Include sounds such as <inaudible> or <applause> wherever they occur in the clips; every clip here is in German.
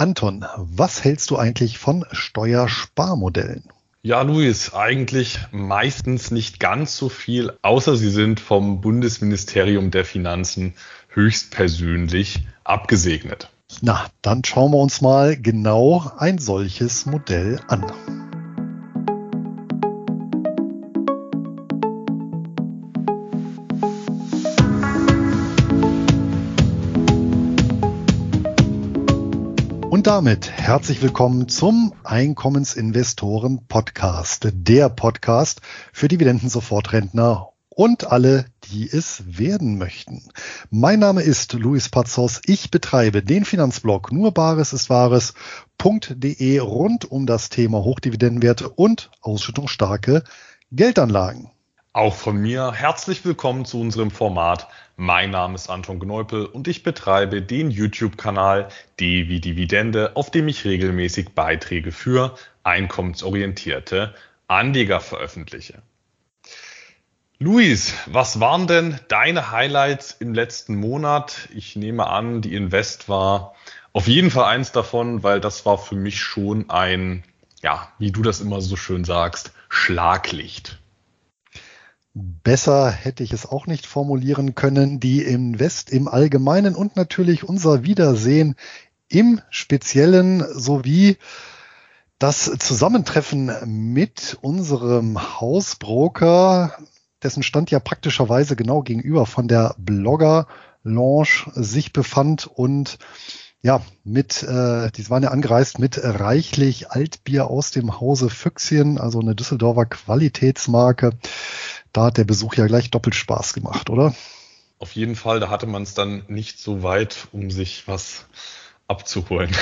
Anton, was hältst du eigentlich von Steuersparmodellen? Ja, Luis, eigentlich meistens nicht ganz so viel, außer sie sind vom Bundesministerium der Finanzen höchstpersönlich abgesegnet. Na, dann schauen wir uns mal genau ein solches Modell an. Und damit herzlich willkommen zum Einkommensinvestoren Podcast, der Podcast für Dividendensofortrentner und alle, die es werden möchten. Mein Name ist Luis Pazos. Ich betreibe den Finanzblog nur Bares ist Wahres.de rund um das Thema Hochdividendenwerte und ausschüttungsstarke Geldanlagen. Auch von mir herzlich willkommen zu unserem Format. Mein Name ist Anton Gneupel und ich betreibe den YouTube-Kanal D wie Dividende, auf dem ich regelmäßig Beiträge für einkommensorientierte Anleger veröffentliche. Luis, was waren denn deine Highlights im letzten Monat? Ich nehme an, die Invest war auf jeden Fall eins davon, weil das war für mich schon ein, ja, wie du das immer so schön sagst, Schlaglicht. Besser hätte ich es auch nicht formulieren können. Die Invest im Allgemeinen und natürlich unser Wiedersehen im Speziellen sowie das Zusammentreffen mit unserem Hausbroker, dessen Stand ja praktischerweise genau gegenüber von der Blogger Launch sich befand und ja, mit, äh, die waren ja angereist mit reichlich Altbier aus dem Hause Füchschen, also eine Düsseldorfer Qualitätsmarke da hat der Besuch ja gleich doppelt Spaß gemacht, oder? Auf jeden Fall, da hatte man es dann nicht so weit, um sich was abzuholen.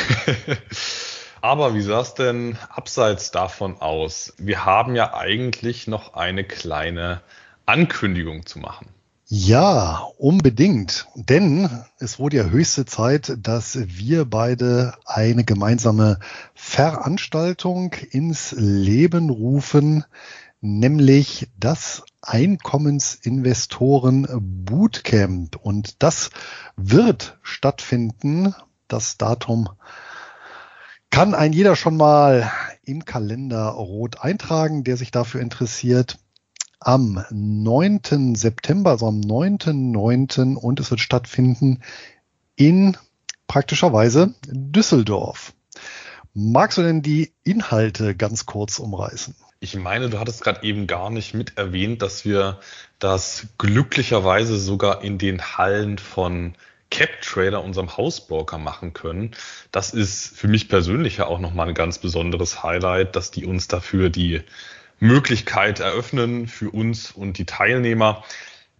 <laughs> Aber wie sah es denn abseits davon aus? Wir haben ja eigentlich noch eine kleine Ankündigung zu machen. Ja, unbedingt. Denn es wurde ja höchste Zeit, dass wir beide eine gemeinsame Veranstaltung ins Leben rufen, nämlich das Einkommensinvestoren Bootcamp. Und das wird stattfinden. Das Datum kann ein jeder schon mal im Kalender rot eintragen, der sich dafür interessiert. Am 9. September, also am 9.9. und es wird stattfinden in praktischerweise Düsseldorf. Magst du denn die Inhalte ganz kurz umreißen? Ich meine, du hattest gerade eben gar nicht mit erwähnt, dass wir das glücklicherweise sogar in den Hallen von CapTrader, unserem Hausbroker, machen können. Das ist für mich persönlich ja auch nochmal ein ganz besonderes Highlight, dass die uns dafür die Möglichkeit eröffnen, für uns und die Teilnehmer.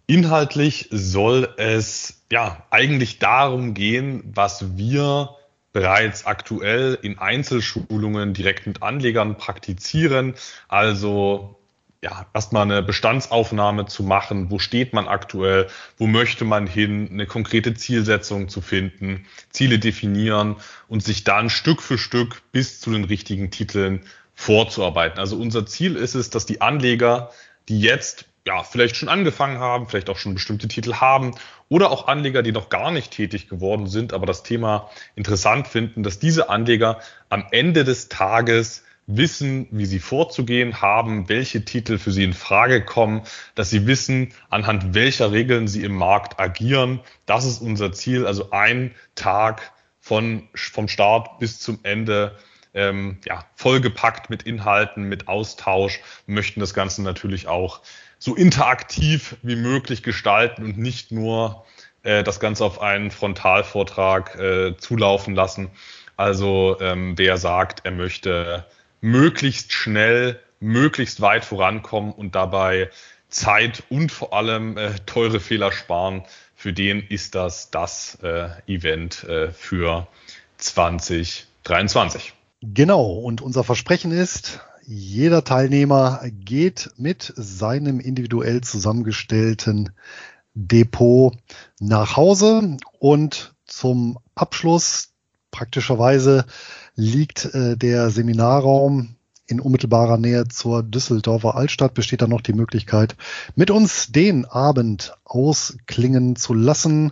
Inhaltlich soll es ja eigentlich darum gehen, was wir bereits aktuell in Einzelschulungen direkt mit Anlegern praktizieren. Also ja, erstmal eine Bestandsaufnahme zu machen, wo steht man aktuell, wo möchte man hin, eine konkrete Zielsetzung zu finden, Ziele definieren und sich dann Stück für Stück bis zu den richtigen Titeln vorzuarbeiten. Also unser Ziel ist es, dass die Anleger, die jetzt ja, vielleicht schon angefangen haben, vielleicht auch schon bestimmte Titel haben oder auch Anleger, die noch gar nicht tätig geworden sind, aber das Thema interessant finden, dass diese Anleger am Ende des Tages wissen, wie sie vorzugehen haben, welche Titel für sie in Frage kommen, dass sie wissen, anhand welcher Regeln sie im Markt agieren. Das ist unser Ziel, also ein Tag von, vom Start bis zum Ende ähm, ja, vollgepackt mit Inhalten, mit Austausch, möchten das Ganze natürlich auch so interaktiv wie möglich gestalten und nicht nur äh, das Ganze auf einen Frontalvortrag äh, zulaufen lassen. Also ähm, wer sagt, er möchte möglichst schnell, möglichst weit vorankommen und dabei Zeit und vor allem äh, teure Fehler sparen, für den ist das das äh, Event äh, für 2023. Genau, und unser Versprechen ist, jeder Teilnehmer geht mit seinem individuell zusammengestellten Depot nach Hause und zum Abschluss praktischerweise liegt äh, der Seminarraum in unmittelbarer Nähe zur Düsseldorfer Altstadt. Besteht dann noch die Möglichkeit, mit uns den Abend ausklingen zu lassen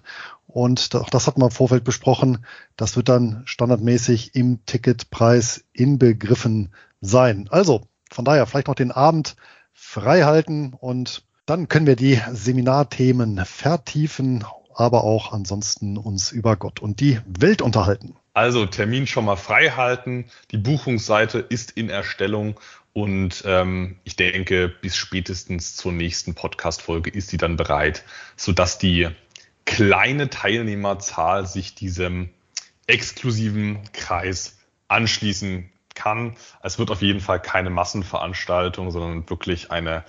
Und auch das hatten wir im Vorfeld besprochen. Das wird dann standardmäßig im Ticketpreis inbegriffen sein. Also von daher vielleicht noch den Abend frei halten und dann können wir die Seminarthemen vertiefen, aber auch ansonsten uns über Gott und die Welt unterhalten. Also Termin schon mal frei halten. Die Buchungsseite ist in Erstellung und ähm, ich denke, bis spätestens zur nächsten Podcast-Folge ist sie dann bereit, sodass die kleine Teilnehmerzahl sich diesem exklusiven Kreis anschließen kann. Es wird auf jeden Fall keine Massenveranstaltung, sondern wirklich eine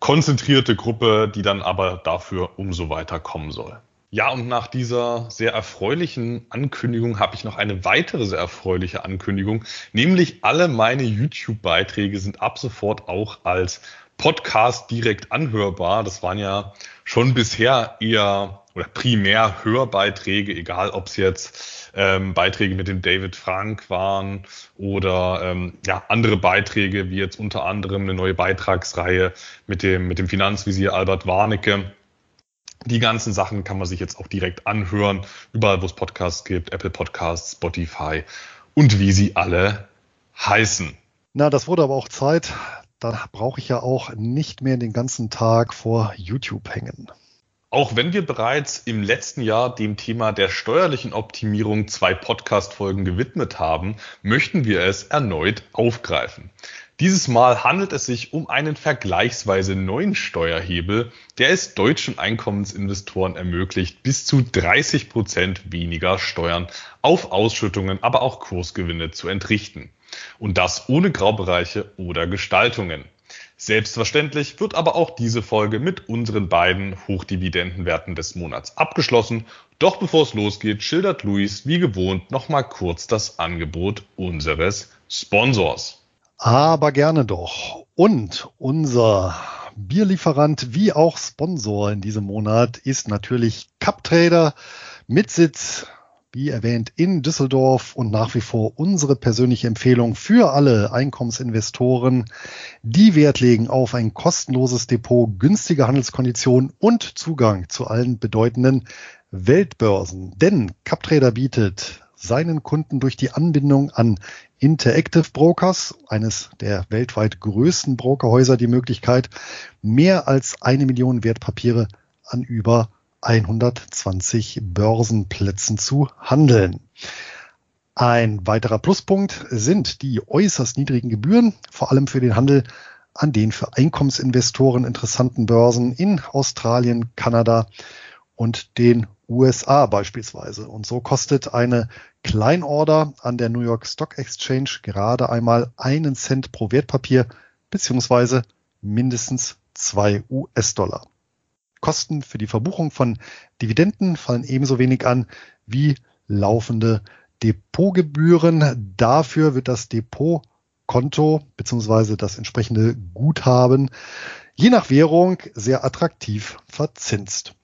konzentrierte Gruppe, die dann aber dafür umso weiter kommen soll. Ja, und nach dieser sehr erfreulichen Ankündigung habe ich noch eine weitere sehr erfreuliche Ankündigung, nämlich alle meine YouTube-Beiträge sind ab sofort auch als Podcast direkt anhörbar. Das waren ja schon bisher eher oder primär Hörbeiträge, egal ob es jetzt ähm, Beiträge mit dem David Frank waren oder ähm, ja, andere Beiträge, wie jetzt unter anderem eine neue Beitragsreihe mit dem, mit dem Finanzvisier Albert Warnecke die ganzen Sachen kann man sich jetzt auch direkt anhören, überall wo es Podcasts gibt, Apple Podcasts, Spotify und wie sie alle heißen. Na, das wurde aber auch Zeit. Da brauche ich ja auch nicht mehr den ganzen Tag vor YouTube hängen. Auch wenn wir bereits im letzten Jahr dem Thema der steuerlichen Optimierung zwei Podcast-Folgen gewidmet haben, möchten wir es erneut aufgreifen. Dieses Mal handelt es sich um einen vergleichsweise neuen Steuerhebel, der es deutschen Einkommensinvestoren ermöglicht, bis zu 30 Prozent weniger Steuern auf Ausschüttungen, aber auch Kursgewinne zu entrichten. Und das ohne Graubereiche oder Gestaltungen. Selbstverständlich wird aber auch diese Folge mit unseren beiden Hochdividendenwerten des Monats abgeschlossen. Doch bevor es losgeht, schildert Luis wie gewohnt nochmal kurz das Angebot unseres Sponsors. Aber gerne doch. Und unser Bierlieferant wie auch Sponsor in diesem Monat ist natürlich CupTrader mit Sitz, wie erwähnt, in Düsseldorf und nach wie vor unsere persönliche Empfehlung für alle Einkommensinvestoren, die Wert legen auf ein kostenloses Depot, günstige Handelskonditionen und Zugang zu allen bedeutenden Weltbörsen. Denn CupTrader bietet seinen Kunden durch die Anbindung an Interactive Brokers, eines der weltweit größten Brokerhäuser, die Möglichkeit, mehr als eine Million Wertpapiere an über 120 Börsenplätzen zu handeln. Ein weiterer Pluspunkt sind die äußerst niedrigen Gebühren, vor allem für den Handel an den für Einkommensinvestoren interessanten Börsen in Australien, Kanada und den USA beispielsweise. Und so kostet eine Kleinorder an der New York Stock Exchange gerade einmal einen Cent pro Wertpapier beziehungsweise mindestens zwei US-Dollar. Kosten für die Verbuchung von Dividenden fallen ebenso wenig an wie laufende Depotgebühren. Dafür wird das Depotkonto beziehungsweise das entsprechende Guthaben je nach Währung sehr attraktiv verzinst.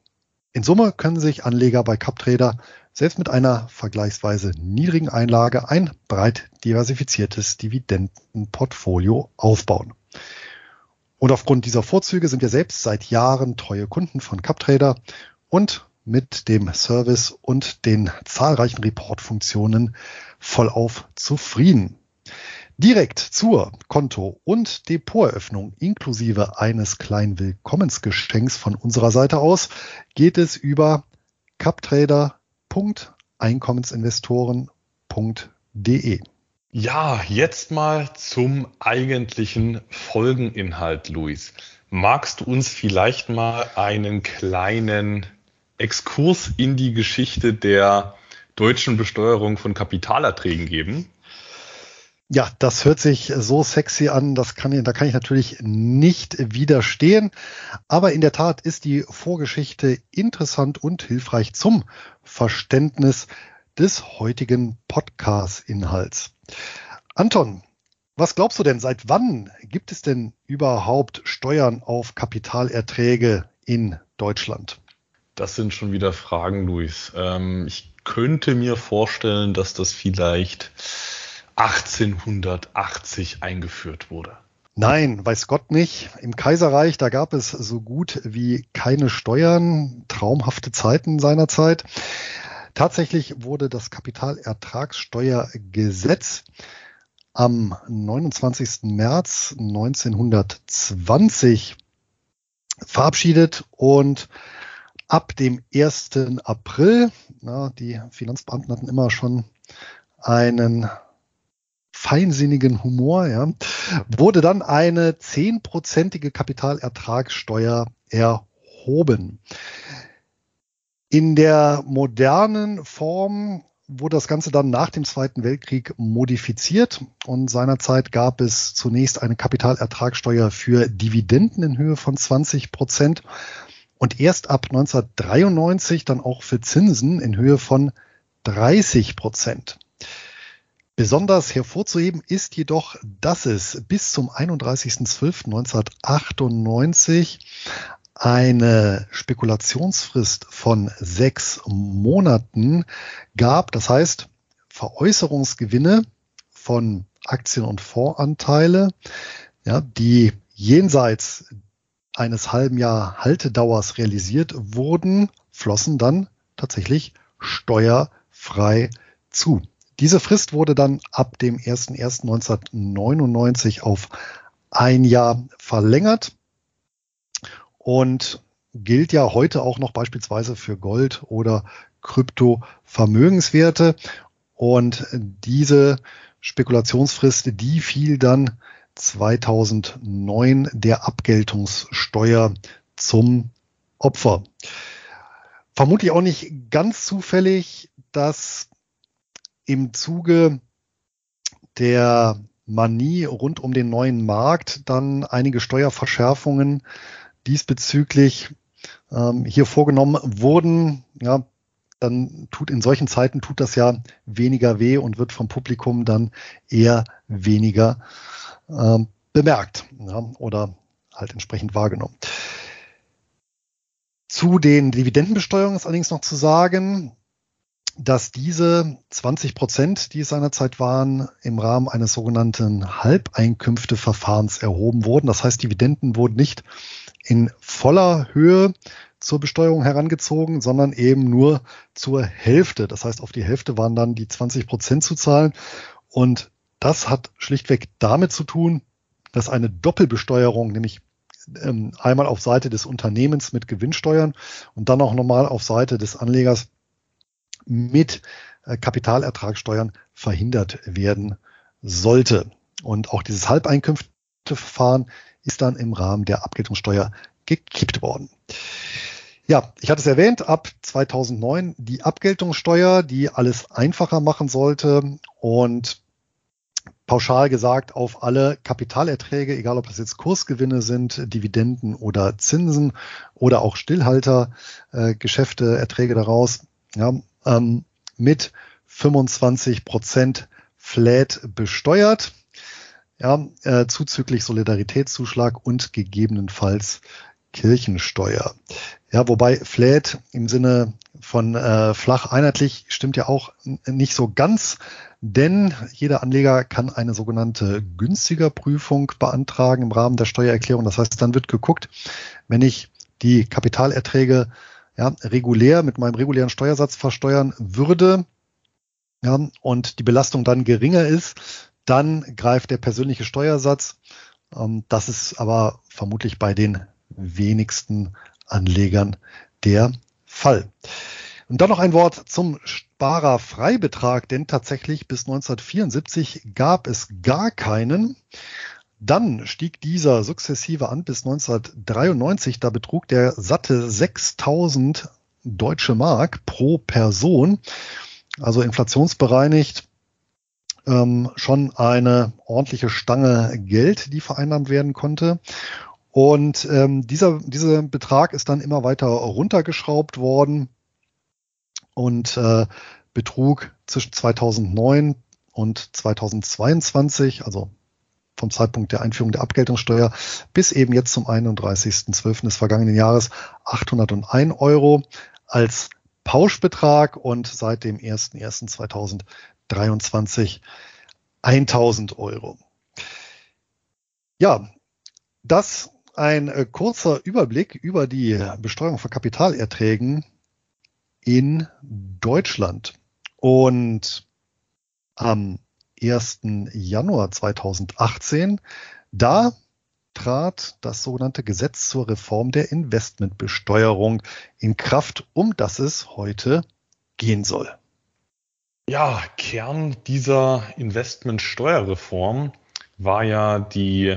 In Summe können sich Anleger bei CupTrader selbst mit einer vergleichsweise niedrigen Einlage ein breit diversifiziertes Dividendenportfolio aufbauen. Und aufgrund dieser Vorzüge sind wir selbst seit Jahren treue Kunden von CupTrader und mit dem Service und den zahlreichen Reportfunktionen vollauf zufrieden. Direkt zur Konto- und Depoteröffnung inklusive eines kleinen Willkommensgeschenks von unserer Seite aus geht es über captrader.einkommensinvestoren.de. Ja, jetzt mal zum eigentlichen Folgeninhalt, Luis. Magst du uns vielleicht mal einen kleinen Exkurs in die Geschichte der deutschen Besteuerung von Kapitalerträgen geben? Ja, das hört sich so sexy an, das kann, da kann ich natürlich nicht widerstehen. Aber in der Tat ist die Vorgeschichte interessant und hilfreich zum Verständnis des heutigen Podcast-Inhalts. Anton, was glaubst du denn, seit wann gibt es denn überhaupt Steuern auf Kapitalerträge in Deutschland? Das sind schon wieder Fragen, Luis. Ähm, ich könnte mir vorstellen, dass das vielleicht 1880 eingeführt wurde. Nein, weiß Gott nicht. Im Kaiserreich, da gab es so gut wie keine Steuern, traumhafte Zeiten seinerzeit. Tatsächlich wurde das Kapitalertragssteuergesetz am 29. März 1920 verabschiedet und ab dem 1. April, na, die Finanzbeamten hatten immer schon einen feinsinnigen Humor, ja, wurde dann eine zehnprozentige Kapitalertragssteuer erhoben. In der modernen Form wurde das Ganze dann nach dem Zweiten Weltkrieg modifiziert und seinerzeit gab es zunächst eine Kapitalertragssteuer für Dividenden in Höhe von 20 Prozent und erst ab 1993 dann auch für Zinsen in Höhe von 30 Prozent. Besonders hervorzuheben ist jedoch, dass es bis zum 31.12.1998 eine Spekulationsfrist von sechs Monaten gab. Das heißt, Veräußerungsgewinne von Aktien und Fondsanteile, ja, die jenseits eines halben Jahr Haltedauers realisiert wurden, flossen dann tatsächlich steuerfrei zu. Diese Frist wurde dann ab dem 01.01.1999 auf ein Jahr verlängert und gilt ja heute auch noch beispielsweise für Gold oder Kryptovermögenswerte. Und diese Spekulationsfrist, die fiel dann 2009 der Abgeltungssteuer zum Opfer. Vermutlich auch nicht ganz zufällig, dass im Zuge der Manie rund um den neuen Markt dann einige Steuerverschärfungen diesbezüglich ähm, hier vorgenommen wurden. Ja, dann tut in solchen Zeiten tut das ja weniger weh und wird vom Publikum dann eher weniger ähm, bemerkt ja, oder halt entsprechend wahrgenommen. Zu den Dividendenbesteuerungen ist allerdings noch zu sagen, dass diese 20 Prozent, die es seinerzeit waren, im Rahmen eines sogenannten Halbeinkünfteverfahrens erhoben wurden. Das heißt, Dividenden wurden nicht in voller Höhe zur Besteuerung herangezogen, sondern eben nur zur Hälfte. Das heißt, auf die Hälfte waren dann die 20 Prozent zu zahlen. Und das hat schlichtweg damit zu tun, dass eine Doppelbesteuerung, nämlich ähm, einmal auf Seite des Unternehmens mit Gewinnsteuern und dann auch nochmal auf Seite des Anlegers mit äh, Kapitalertragssteuern verhindert werden sollte. Und auch dieses Halbeinkünfteverfahren ist dann im Rahmen der Abgeltungssteuer gekippt worden. Ja, ich hatte es erwähnt, ab 2009 die Abgeltungssteuer, die alles einfacher machen sollte und pauschal gesagt auf alle Kapitalerträge, egal ob das jetzt Kursgewinne sind, Dividenden oder Zinsen oder auch Stillhaltergeschäfte, äh, Erträge daraus, ja, ähm, mit 25 Prozent flat besteuert, ja, äh, zuzüglich Solidaritätszuschlag und gegebenenfalls Kirchensteuer. Ja, wobei flat im Sinne von äh, flach einheitlich stimmt ja auch nicht so ganz, denn jeder Anleger kann eine sogenannte günstiger Prüfung beantragen im Rahmen der Steuererklärung. Das heißt, dann wird geguckt, wenn ich die Kapitalerträge ja, regulär mit meinem regulären Steuersatz versteuern würde ja, und die Belastung dann geringer ist, dann greift der persönliche Steuersatz. Ähm, das ist aber vermutlich bei den wenigsten Anlegern der Fall. Und dann noch ein Wort zum Sparerfreibetrag, denn tatsächlich bis 1974 gab es gar keinen. Dann stieg dieser sukzessive an bis 1993. Da betrug der satte 6000 deutsche Mark pro Person. Also inflationsbereinigt ähm, schon eine ordentliche Stange Geld, die vereinnahmt werden konnte. Und ähm, dieser, dieser Betrag ist dann immer weiter runtergeschraubt worden und äh, betrug zwischen 2009 und 2022, also vom Zeitpunkt der Einführung der Abgeltungssteuer bis eben jetzt zum 31.12. des vergangenen Jahres 801 Euro als Pauschbetrag und seit dem 01.01.2023 1000 Euro. Ja, das ein äh, kurzer Überblick über die Besteuerung von Kapitalerträgen in Deutschland. Und am 1. Januar 2018, da trat das sogenannte Gesetz zur Reform der Investmentbesteuerung in Kraft, um das es heute gehen soll. Ja, Kern dieser Investmentsteuerreform war ja die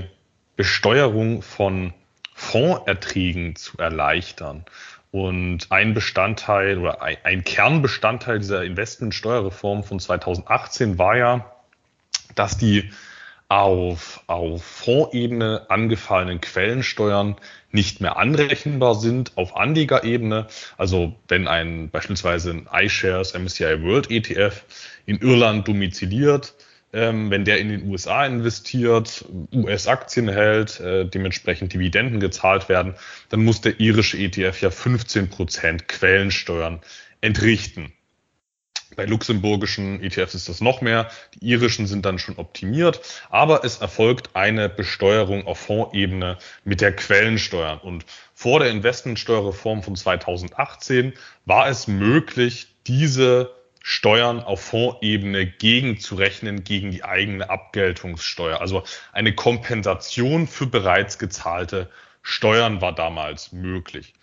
Besteuerung von Fondserträgen zu erleichtern. Und ein Bestandteil oder ein Kernbestandteil dieser Investmentsteuerreform von 2018 war ja, dass die auf, auf Fondsebene angefallenen Quellensteuern nicht mehr anrechenbar sind auf Anlegerebene. Also wenn ein beispielsweise ein iShares MSCI World ETF in Irland domiziliert, ähm, wenn der in den USA investiert, US-Aktien hält, äh, dementsprechend Dividenden gezahlt werden, dann muss der irische ETF ja 15 Prozent Quellensteuern entrichten. Bei luxemburgischen ETFs ist das noch mehr. Die irischen sind dann schon optimiert, aber es erfolgt eine Besteuerung auf Fondsebene mit der Quellensteuer. Und vor der Investmentsteuerreform von 2018 war es möglich, diese Steuern auf Fondsebene gegenzurechnen gegen die eigene Abgeltungssteuer. Also eine Kompensation für bereits gezahlte Steuern war damals möglich.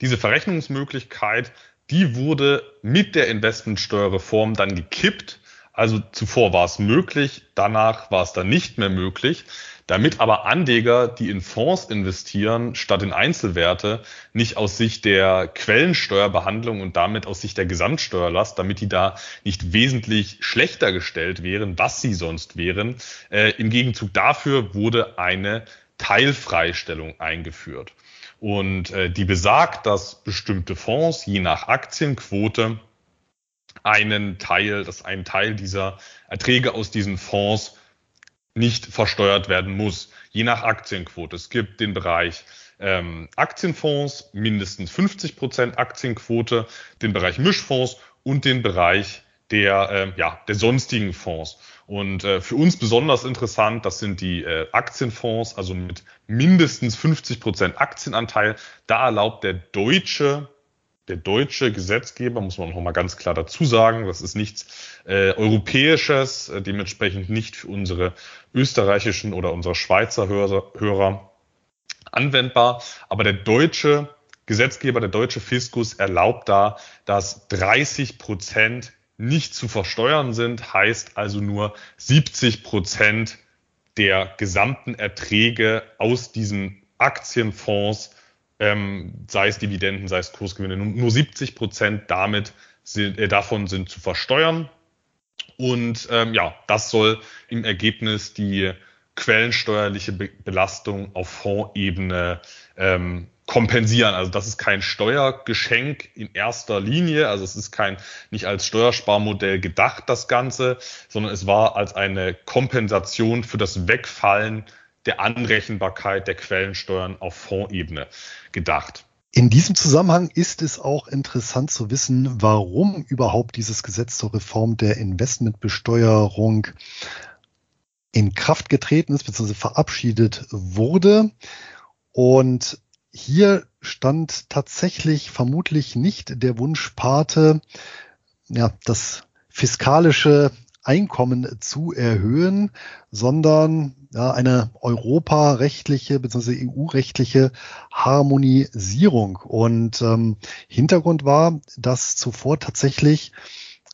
Diese Verrechnungsmöglichkeit die wurde mit der Investmentsteuerreform dann gekippt. Also zuvor war es möglich, danach war es dann nicht mehr möglich, damit aber Anleger, die in Fonds investieren, statt in Einzelwerte, nicht aus Sicht der Quellensteuerbehandlung und damit aus Sicht der Gesamtsteuerlast, damit die da nicht wesentlich schlechter gestellt wären, was sie sonst wären. Äh, Im Gegenzug dafür wurde eine Teilfreistellung eingeführt. Und äh, die besagt, dass bestimmte Fonds je nach Aktienquote einen Teil, dass ein Teil dieser Erträge aus diesen Fonds nicht versteuert werden muss, je nach Aktienquote. Es gibt den Bereich ähm, Aktienfonds, mindestens 50 Prozent Aktienquote, den Bereich Mischfonds und den Bereich der, äh, ja, der sonstigen Fonds. Und äh, für uns besonders interessant, das sind die äh, Aktienfonds, also mit mindestens 50 Prozent Aktienanteil. Da erlaubt der deutsche der deutsche Gesetzgeber, muss man noch mal ganz klar dazu sagen, das ist nichts äh, Europäisches, äh, dementsprechend nicht für unsere österreichischen oder unsere Schweizer Hörer, Hörer anwendbar. Aber der deutsche Gesetzgeber, der deutsche Fiskus erlaubt da, dass 30 Prozent nicht zu versteuern sind, heißt also nur 70 Prozent der gesamten Erträge aus diesen Aktienfonds, ähm, sei es Dividenden, sei es Kursgewinne, nur 70 Prozent damit sind, äh, davon sind zu versteuern. Und ähm, ja, das soll im Ergebnis die quellensteuerliche Be Belastung auf Fondsebene ähm, kompensieren. Also das ist kein Steuergeschenk in erster Linie. Also es ist kein, nicht als Steuersparmodell gedacht, das Ganze, sondern es war als eine Kompensation für das Wegfallen der Anrechenbarkeit der Quellensteuern auf Fondsebene gedacht. In diesem Zusammenhang ist es auch interessant zu wissen, warum überhaupt dieses Gesetz zur Reform der Investmentbesteuerung in Kraft getreten ist bzw. verabschiedet wurde. Und hier stand tatsächlich vermutlich nicht der Wunschpate, ja, das fiskalische Einkommen zu erhöhen, sondern ja, eine europarechtliche bzw. EU-rechtliche Harmonisierung. Und ähm, Hintergrund war, dass zuvor tatsächlich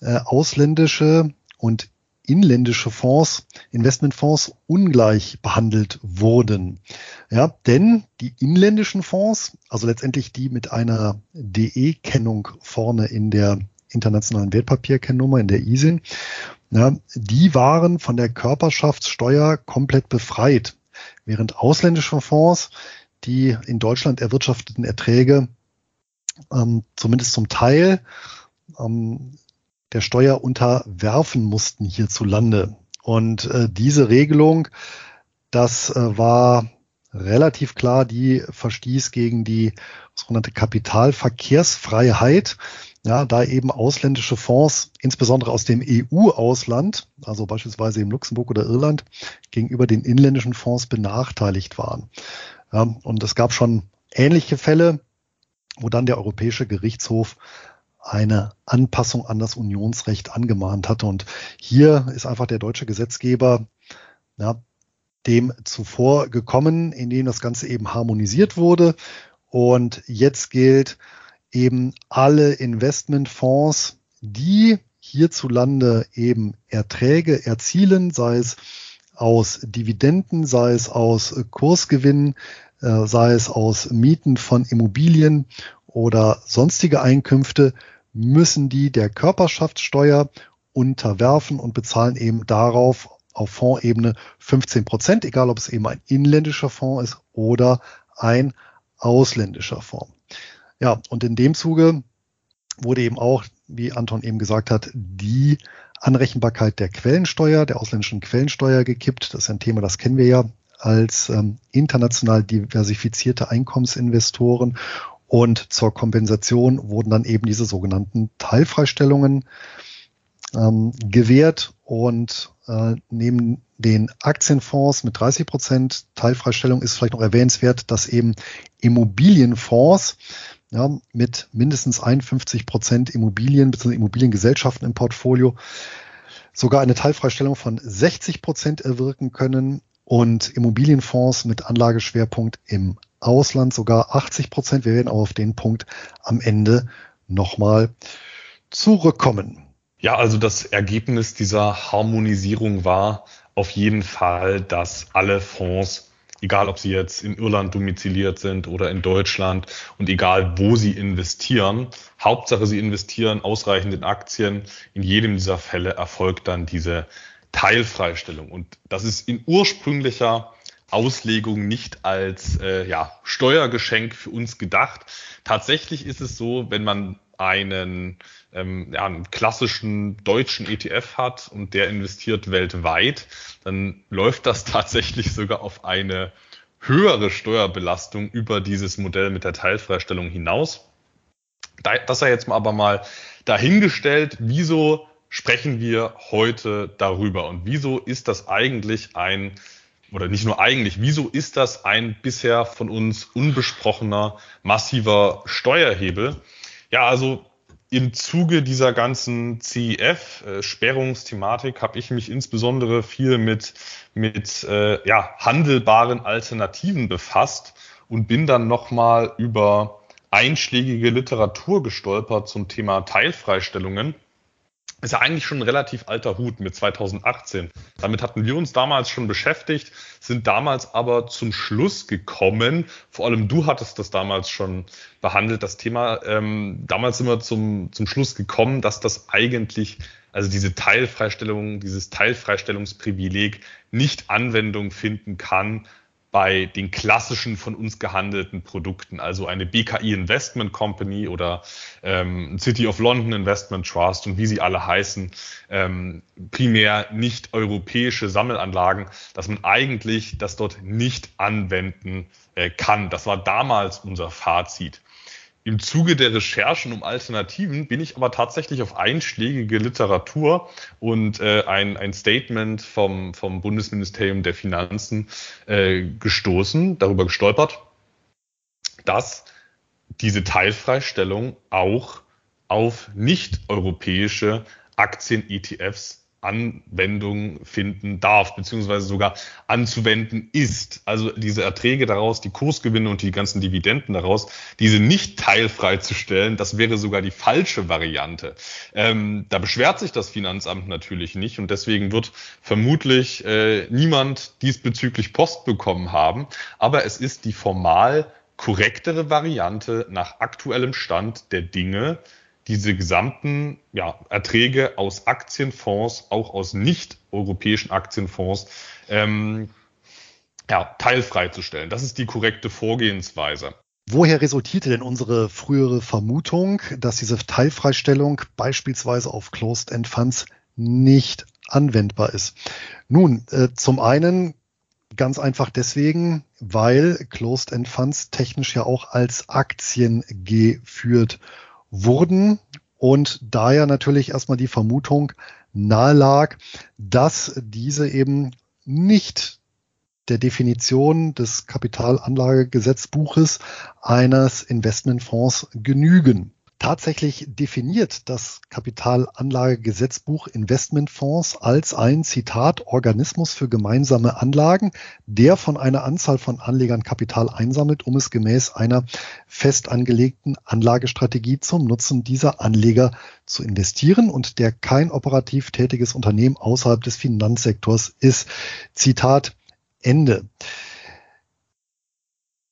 äh, ausländische und inländische Fonds, Investmentfonds ungleich behandelt wurden. Ja, denn die inländischen Fonds, also letztendlich die mit einer DE-Kennung vorne in der internationalen Wertpapierkennnummer, in der ISIN, ja, die waren von der Körperschaftssteuer komplett befreit, während ausländische Fonds die in Deutschland erwirtschafteten Erträge ähm, zumindest zum Teil ähm, der Steuer unterwerfen mussten hierzulande. Und äh, diese Regelung, das äh, war relativ klar, die verstieß gegen die sogenannte Kapitalverkehrsfreiheit. ja, da eben ausländische Fonds, insbesondere aus dem EU-Ausland, also beispielsweise im Luxemburg oder Irland, gegenüber den inländischen Fonds benachteiligt waren. Ja, und es gab schon ähnliche Fälle, wo dann der Europäische Gerichtshof eine Anpassung an das Unionsrecht angemahnt hatte. Und hier ist einfach der deutsche Gesetzgeber ja, dem zuvor gekommen, indem das Ganze eben harmonisiert wurde. Und jetzt gilt eben alle Investmentfonds, die hierzulande eben Erträge erzielen, sei es aus Dividenden, sei es aus Kursgewinnen, äh, sei es aus Mieten von Immobilien oder sonstige Einkünfte, müssen die der Körperschaftssteuer unterwerfen und bezahlen eben darauf auf Fondsebene 15 Prozent, egal ob es eben ein inländischer Fonds ist oder ein ausländischer Fonds. Ja, und in dem Zuge wurde eben auch, wie Anton eben gesagt hat, die Anrechenbarkeit der Quellensteuer, der ausländischen Quellensteuer gekippt. Das ist ein Thema, das kennen wir ja als ähm, international diversifizierte Einkommensinvestoren. Und zur Kompensation wurden dann eben diese sogenannten Teilfreistellungen ähm, gewährt und äh, neben den Aktienfonds mit 30 Prozent Teilfreistellung ist vielleicht noch erwähnenswert, dass eben Immobilienfonds ja, mit mindestens 51 Prozent Immobilien bzw. Immobiliengesellschaften im Portfolio sogar eine Teilfreistellung von 60 Prozent erwirken können und Immobilienfonds mit Anlageschwerpunkt im Ausland sogar 80 Prozent. Wir werden auf den Punkt am Ende nochmal zurückkommen. Ja, also das Ergebnis dieser Harmonisierung war auf jeden Fall, dass alle Fonds, egal ob sie jetzt in Irland domiziliert sind oder in Deutschland und egal wo sie investieren, Hauptsache sie investieren ausreichend in Aktien, in jedem dieser Fälle erfolgt dann diese Teilfreistellung. Und das ist in ursprünglicher Auslegung nicht als äh, ja, Steuergeschenk für uns gedacht. Tatsächlich ist es so, wenn man einen, ähm, ja, einen klassischen deutschen ETF hat und der investiert weltweit, dann läuft das <laughs> tatsächlich sogar auf eine höhere Steuerbelastung über dieses Modell mit der Teilfreistellung hinaus. Das sei jetzt aber mal dahingestellt, wieso sprechen wir heute darüber und wieso ist das eigentlich ein oder nicht nur eigentlich, wieso ist das ein bisher von uns unbesprochener massiver Steuerhebel? Ja, also im Zuge dieser ganzen CEF-Sperrungsthematik habe ich mich insbesondere viel mit, mit äh, ja, handelbaren Alternativen befasst und bin dann nochmal über einschlägige Literatur gestolpert zum Thema Teilfreistellungen ist ja eigentlich schon ein relativ alter Hut mit 2018. Damit hatten wir uns damals schon beschäftigt, sind damals aber zum Schluss gekommen. Vor allem du hattest das damals schon behandelt, das Thema. Ähm, damals sind wir zum, zum Schluss gekommen, dass das eigentlich, also diese Teilfreistellung, dieses Teilfreistellungsprivileg nicht Anwendung finden kann bei den klassischen von uns gehandelten Produkten, also eine BKI Investment Company oder ähm, City of London Investment Trust und wie sie alle heißen, ähm, primär nicht europäische Sammelanlagen, dass man eigentlich das dort nicht anwenden äh, kann. Das war damals unser Fazit. Im Zuge der Recherchen um Alternativen bin ich aber tatsächlich auf einschlägige Literatur und äh, ein, ein Statement vom, vom Bundesministerium der Finanzen äh, gestoßen, darüber gestolpert, dass diese Teilfreistellung auch auf nicht-europäische Aktien-ETFs Anwendung finden darf, beziehungsweise sogar anzuwenden ist. Also diese Erträge daraus, die Kursgewinne und die ganzen Dividenden daraus, diese nicht teilfrei zu stellen, das wäre sogar die falsche Variante. Ähm, da beschwert sich das Finanzamt natürlich nicht und deswegen wird vermutlich äh, niemand diesbezüglich Post bekommen haben. Aber es ist die formal korrektere Variante nach aktuellem Stand der Dinge, diese gesamten ja, Erträge aus Aktienfonds, auch aus nicht-europäischen Aktienfonds, ähm, ja, teilfrei zu stellen. Das ist die korrekte Vorgehensweise. Woher resultierte denn unsere frühere Vermutung, dass diese Teilfreistellung beispielsweise auf Closed-End Funds nicht anwendbar ist? Nun, äh, zum einen ganz einfach deswegen, weil Closed-End Funds technisch ja auch als Aktien geführt wurden und daher natürlich erstmal die Vermutung nahe lag, dass diese eben nicht der Definition des Kapitalanlagegesetzbuches eines Investmentfonds genügen. Tatsächlich definiert das Kapitalanlagegesetzbuch Investmentfonds als ein Zitat Organismus für gemeinsame Anlagen, der von einer Anzahl von Anlegern Kapital einsammelt, um es gemäß einer fest angelegten Anlagestrategie zum Nutzen dieser Anleger zu investieren und der kein operativ tätiges Unternehmen außerhalb des Finanzsektors ist. Zitat Ende.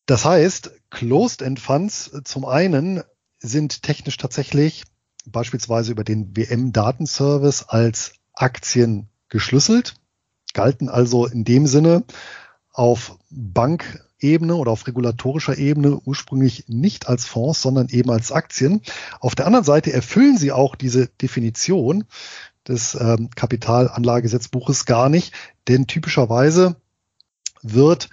Das heißt, Closed End Funds zum einen sind technisch tatsächlich beispielsweise über den WM-Datenservice als Aktien geschlüsselt, galten also in dem Sinne auf Bankebene oder auf regulatorischer Ebene ursprünglich nicht als Fonds, sondern eben als Aktien. Auf der anderen Seite erfüllen sie auch diese Definition des ähm, Kapitalanlagegesetzbuches gar nicht, denn typischerweise wird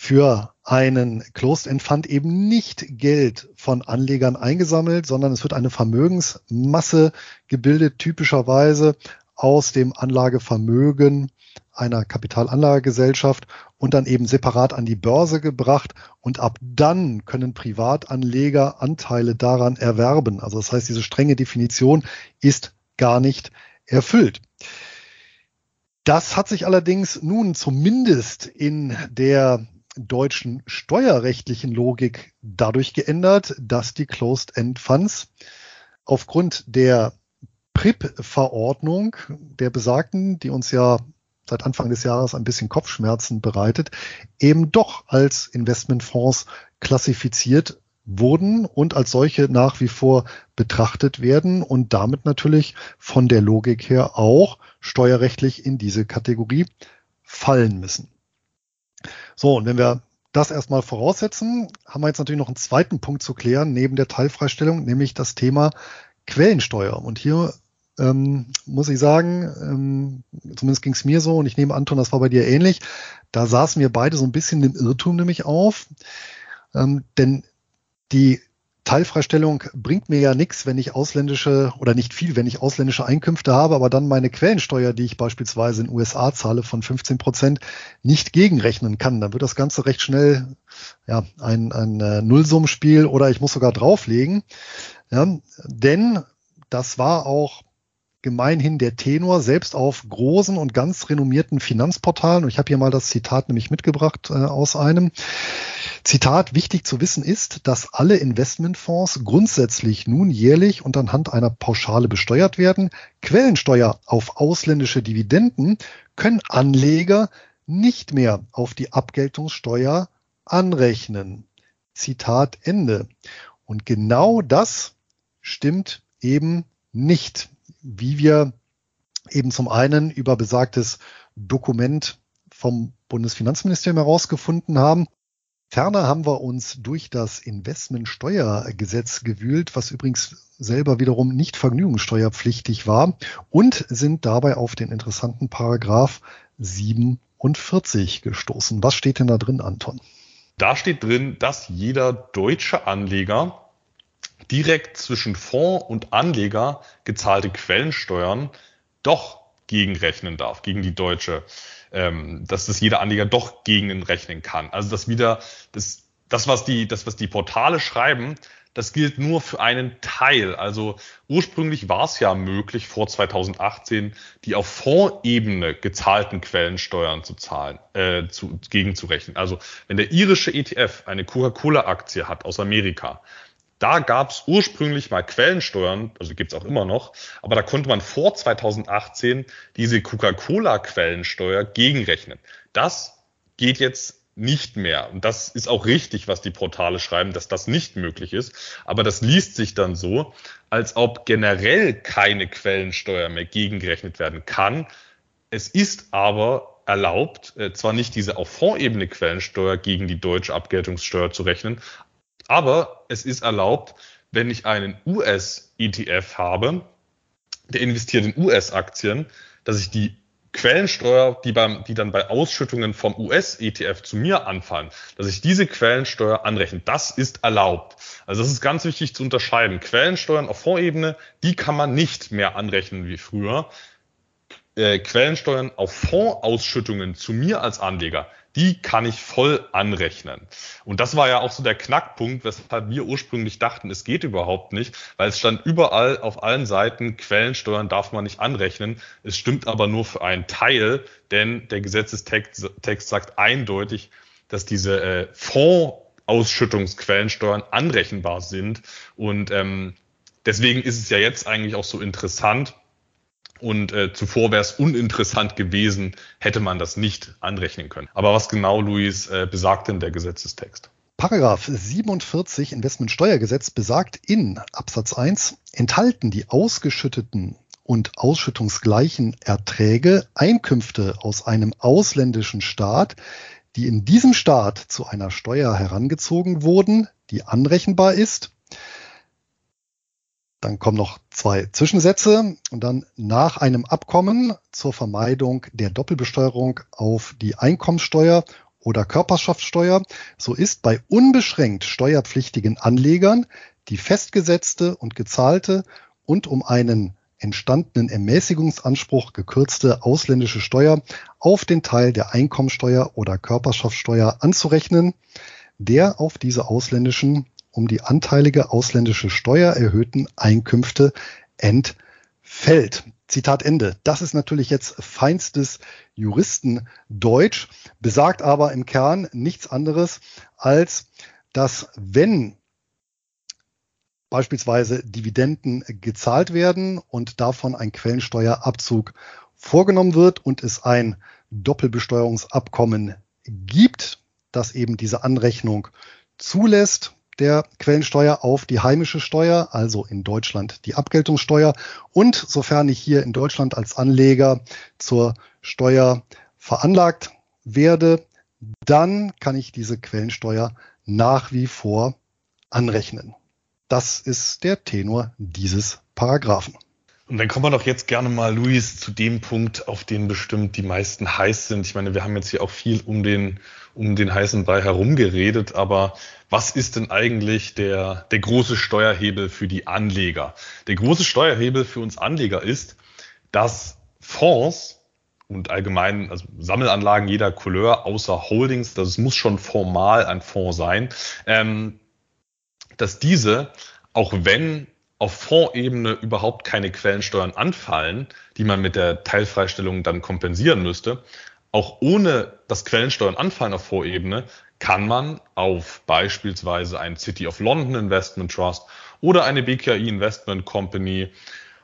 für einen Closed-End Fund eben nicht Geld von Anlegern eingesammelt, sondern es wird eine Vermögensmasse gebildet, typischerweise aus dem Anlagevermögen einer Kapitalanlagegesellschaft und dann eben separat an die Börse gebracht und ab dann können Privatanleger Anteile daran erwerben. Also das heißt, diese strenge Definition ist gar nicht erfüllt. Das hat sich allerdings nun zumindest in der deutschen steuerrechtlichen Logik dadurch geändert, dass die Closed-End Funds aufgrund der PRIP-Verordnung der besagten, die uns ja seit Anfang des Jahres ein bisschen Kopfschmerzen bereitet, eben doch als Investmentfonds klassifiziert wurden und als solche nach wie vor betrachtet werden und damit natürlich von der Logik her auch steuerrechtlich in diese Kategorie fallen müssen. So, und wenn wir das erstmal voraussetzen, haben wir jetzt natürlich noch einen zweiten Punkt zu klären, neben der Teilfreistellung, nämlich das Thema Quellensteuer. Und hier ähm, muss ich sagen, ähm, zumindest ging es mir so, und ich nehme Anton, das war bei dir ähnlich, da saßen wir beide so ein bisschen im Irrtum nämlich auf. Ähm, denn die Teilfreistellung bringt mir ja nichts, wenn ich ausländische oder nicht viel, wenn ich ausländische Einkünfte habe, aber dann meine Quellensteuer, die ich beispielsweise in USA zahle von 15 Prozent, nicht gegenrechnen kann. Dann wird das Ganze recht schnell ja, ein, ein äh, Nullsummenspiel oder ich muss sogar drauflegen. Ja, denn das war auch gemeinhin der Tenor, selbst auf großen und ganz renommierten Finanzportalen. Und ich habe hier mal das Zitat nämlich mitgebracht äh, aus einem. Zitat, wichtig zu wissen ist, dass alle Investmentfonds grundsätzlich nun jährlich und anhand einer Pauschale besteuert werden. Quellensteuer auf ausländische Dividenden können Anleger nicht mehr auf die Abgeltungssteuer anrechnen. Zitat Ende. Und genau das stimmt eben nicht wie wir eben zum einen über besagtes Dokument vom Bundesfinanzministerium herausgefunden haben. Ferner haben wir uns durch das Investmentsteuergesetz gewühlt, was übrigens selber wiederum nicht vergnügungssteuerpflichtig war und sind dabei auf den interessanten Paragraph 47 gestoßen. Was steht denn da drin, Anton? Da steht drin, dass jeder deutsche Anleger direkt zwischen Fonds und Anleger gezahlte Quellensteuern doch gegenrechnen darf, gegen die deutsche, ähm, dass das jeder Anleger doch gegenrechnen kann. Also dass wieder das, das, was die, das, was die Portale schreiben, das gilt nur für einen Teil. Also ursprünglich war es ja möglich, vor 2018 die auf Fondsebene gezahlten Quellensteuern zu zahlen, äh, zu, gegenzurechnen. Also wenn der irische ETF eine Coca-Cola-Aktie hat aus Amerika, da gab es ursprünglich mal Quellensteuern, also gibt's auch immer noch, aber da konnte man vor 2018 diese Coca-Cola-Quellensteuer gegenrechnen. Das geht jetzt nicht mehr. Und das ist auch richtig, was die Portale schreiben, dass das nicht möglich ist. Aber das liest sich dann so, als ob generell keine Quellensteuer mehr gegengerechnet werden kann. Es ist aber erlaubt, äh, zwar nicht diese auf Fondsebene Quellensteuer gegen die deutsche Abgeltungssteuer zu rechnen, aber es ist erlaubt, wenn ich einen US-ETF habe, der investiert in US-Aktien, dass ich die Quellensteuer, die, beim, die dann bei Ausschüttungen vom US-ETF zu mir anfallen, dass ich diese Quellensteuer anrechne. Das ist erlaubt. Also das ist ganz wichtig zu unterscheiden. Quellensteuern auf Fondsebene, die kann man nicht mehr anrechnen wie früher. Äh, Quellensteuern auf Fondsausschüttungen zu mir als Anleger, die kann ich voll anrechnen. Und das war ja auch so der Knackpunkt, weshalb wir ursprünglich dachten, es geht überhaupt nicht, weil es stand überall auf allen Seiten, Quellensteuern darf man nicht anrechnen. Es stimmt aber nur für einen Teil, denn der Gesetzestext Text sagt eindeutig, dass diese äh, Fondsausschüttungsquellensteuern anrechenbar sind. Und ähm, deswegen ist es ja jetzt eigentlich auch so interessant, und äh, zuvor wäre es uninteressant gewesen, hätte man das nicht anrechnen können. Aber was genau, Luis, äh, besagt denn der Gesetzestext? Paragraph 47 Investmentsteuergesetz besagt in Absatz 1 enthalten die ausgeschütteten und ausschüttungsgleichen Erträge Einkünfte aus einem ausländischen Staat, die in diesem Staat zu einer Steuer herangezogen wurden, die anrechenbar ist dann kommen noch zwei Zwischensätze und dann nach einem Abkommen zur Vermeidung der Doppelbesteuerung auf die Einkommenssteuer oder Körperschaftssteuer, so ist bei unbeschränkt steuerpflichtigen Anlegern die festgesetzte und gezahlte und um einen entstandenen Ermäßigungsanspruch gekürzte ausländische Steuer auf den Teil der Einkommensteuer oder Körperschaftssteuer anzurechnen, der auf diese ausländischen um die anteilige ausländische Steuer erhöhten Einkünfte entfällt. Zitat Ende. Das ist natürlich jetzt feinstes Juristendeutsch, besagt aber im Kern nichts anderes als, dass wenn beispielsweise Dividenden gezahlt werden und davon ein Quellensteuerabzug vorgenommen wird und es ein Doppelbesteuerungsabkommen gibt, das eben diese Anrechnung zulässt, der Quellensteuer auf die heimische Steuer, also in Deutschland die Abgeltungssteuer. Und sofern ich hier in Deutschland als Anleger zur Steuer veranlagt werde, dann kann ich diese Quellensteuer nach wie vor anrechnen. Das ist der Tenor dieses Paragraphen. Und dann kommen wir doch jetzt gerne mal, Luis, zu dem Punkt, auf den bestimmt die meisten heiß sind. Ich meine, wir haben jetzt hier auch viel um den, um den heißen Brei herumgeredet, aber was ist denn eigentlich der, der große Steuerhebel für die Anleger? Der große Steuerhebel für uns Anleger ist, dass Fonds und allgemein also Sammelanlagen jeder Couleur außer Holdings, das muss schon formal ein Fonds sein, ähm, dass diese, auch wenn auf Fondsebene überhaupt keine Quellensteuern anfallen, die man mit der Teilfreistellung dann kompensieren müsste, auch ohne das Quellensteuern anfallen auf Fondsebene, kann man auf beispielsweise ein City of London Investment Trust oder eine BKI Investment Company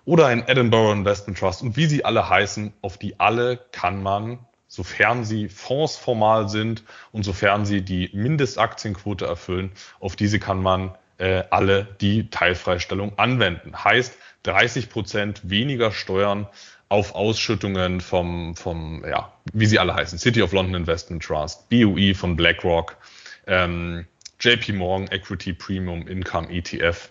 oder ein Edinburgh Investment Trust und wie sie alle heißen, auf die alle kann man, sofern sie Fonds formal sind und sofern sie die Mindestaktienquote erfüllen, auf diese kann man äh, alle die Teilfreistellung anwenden. Heißt 30 Prozent weniger Steuern auf Ausschüttungen vom, vom, ja, wie sie alle heißen, City of London Investment Trust, BUE von BlackRock, ähm, JP Morgan Equity Premium Income ETF.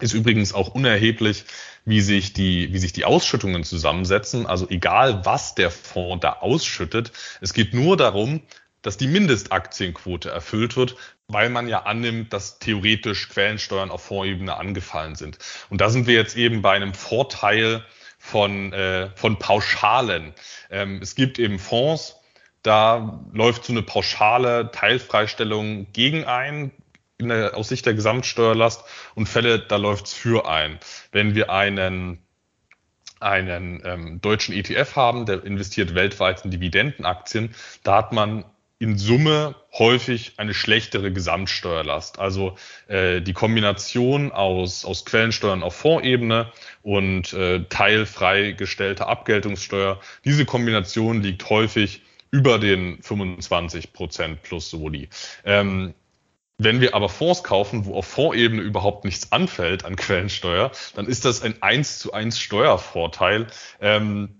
Ist übrigens auch unerheblich, wie sich die, wie sich die Ausschüttungen zusammensetzen. Also egal, was der Fonds da ausschüttet, es geht nur darum, dass die Mindestaktienquote erfüllt wird, weil man ja annimmt, dass theoretisch Quellensteuern auf Fondsebene angefallen sind. Und da sind wir jetzt eben bei einem Vorteil von, äh, von Pauschalen. Ähm, es gibt eben Fonds, da läuft so eine pauschale Teilfreistellung gegen ein, in der, aus Sicht der Gesamtsteuerlast und Fälle, da läuft's für ein. Wenn wir einen einen ähm, deutschen ETF haben, der investiert weltweit in Dividendenaktien, da hat man in Summe häufig eine schlechtere Gesamtsteuerlast. Also äh, die Kombination aus, aus Quellensteuern auf Fondsebene und äh, teilfrei gestellter Abgeltungssteuer, diese Kombination liegt häufig über den 25 Prozent plus Soli. Ähm, wenn wir aber Fonds kaufen, wo auf Fondsebene überhaupt nichts anfällt an Quellensteuer, dann ist das ein 1 zu 1 Steuervorteil. Ähm,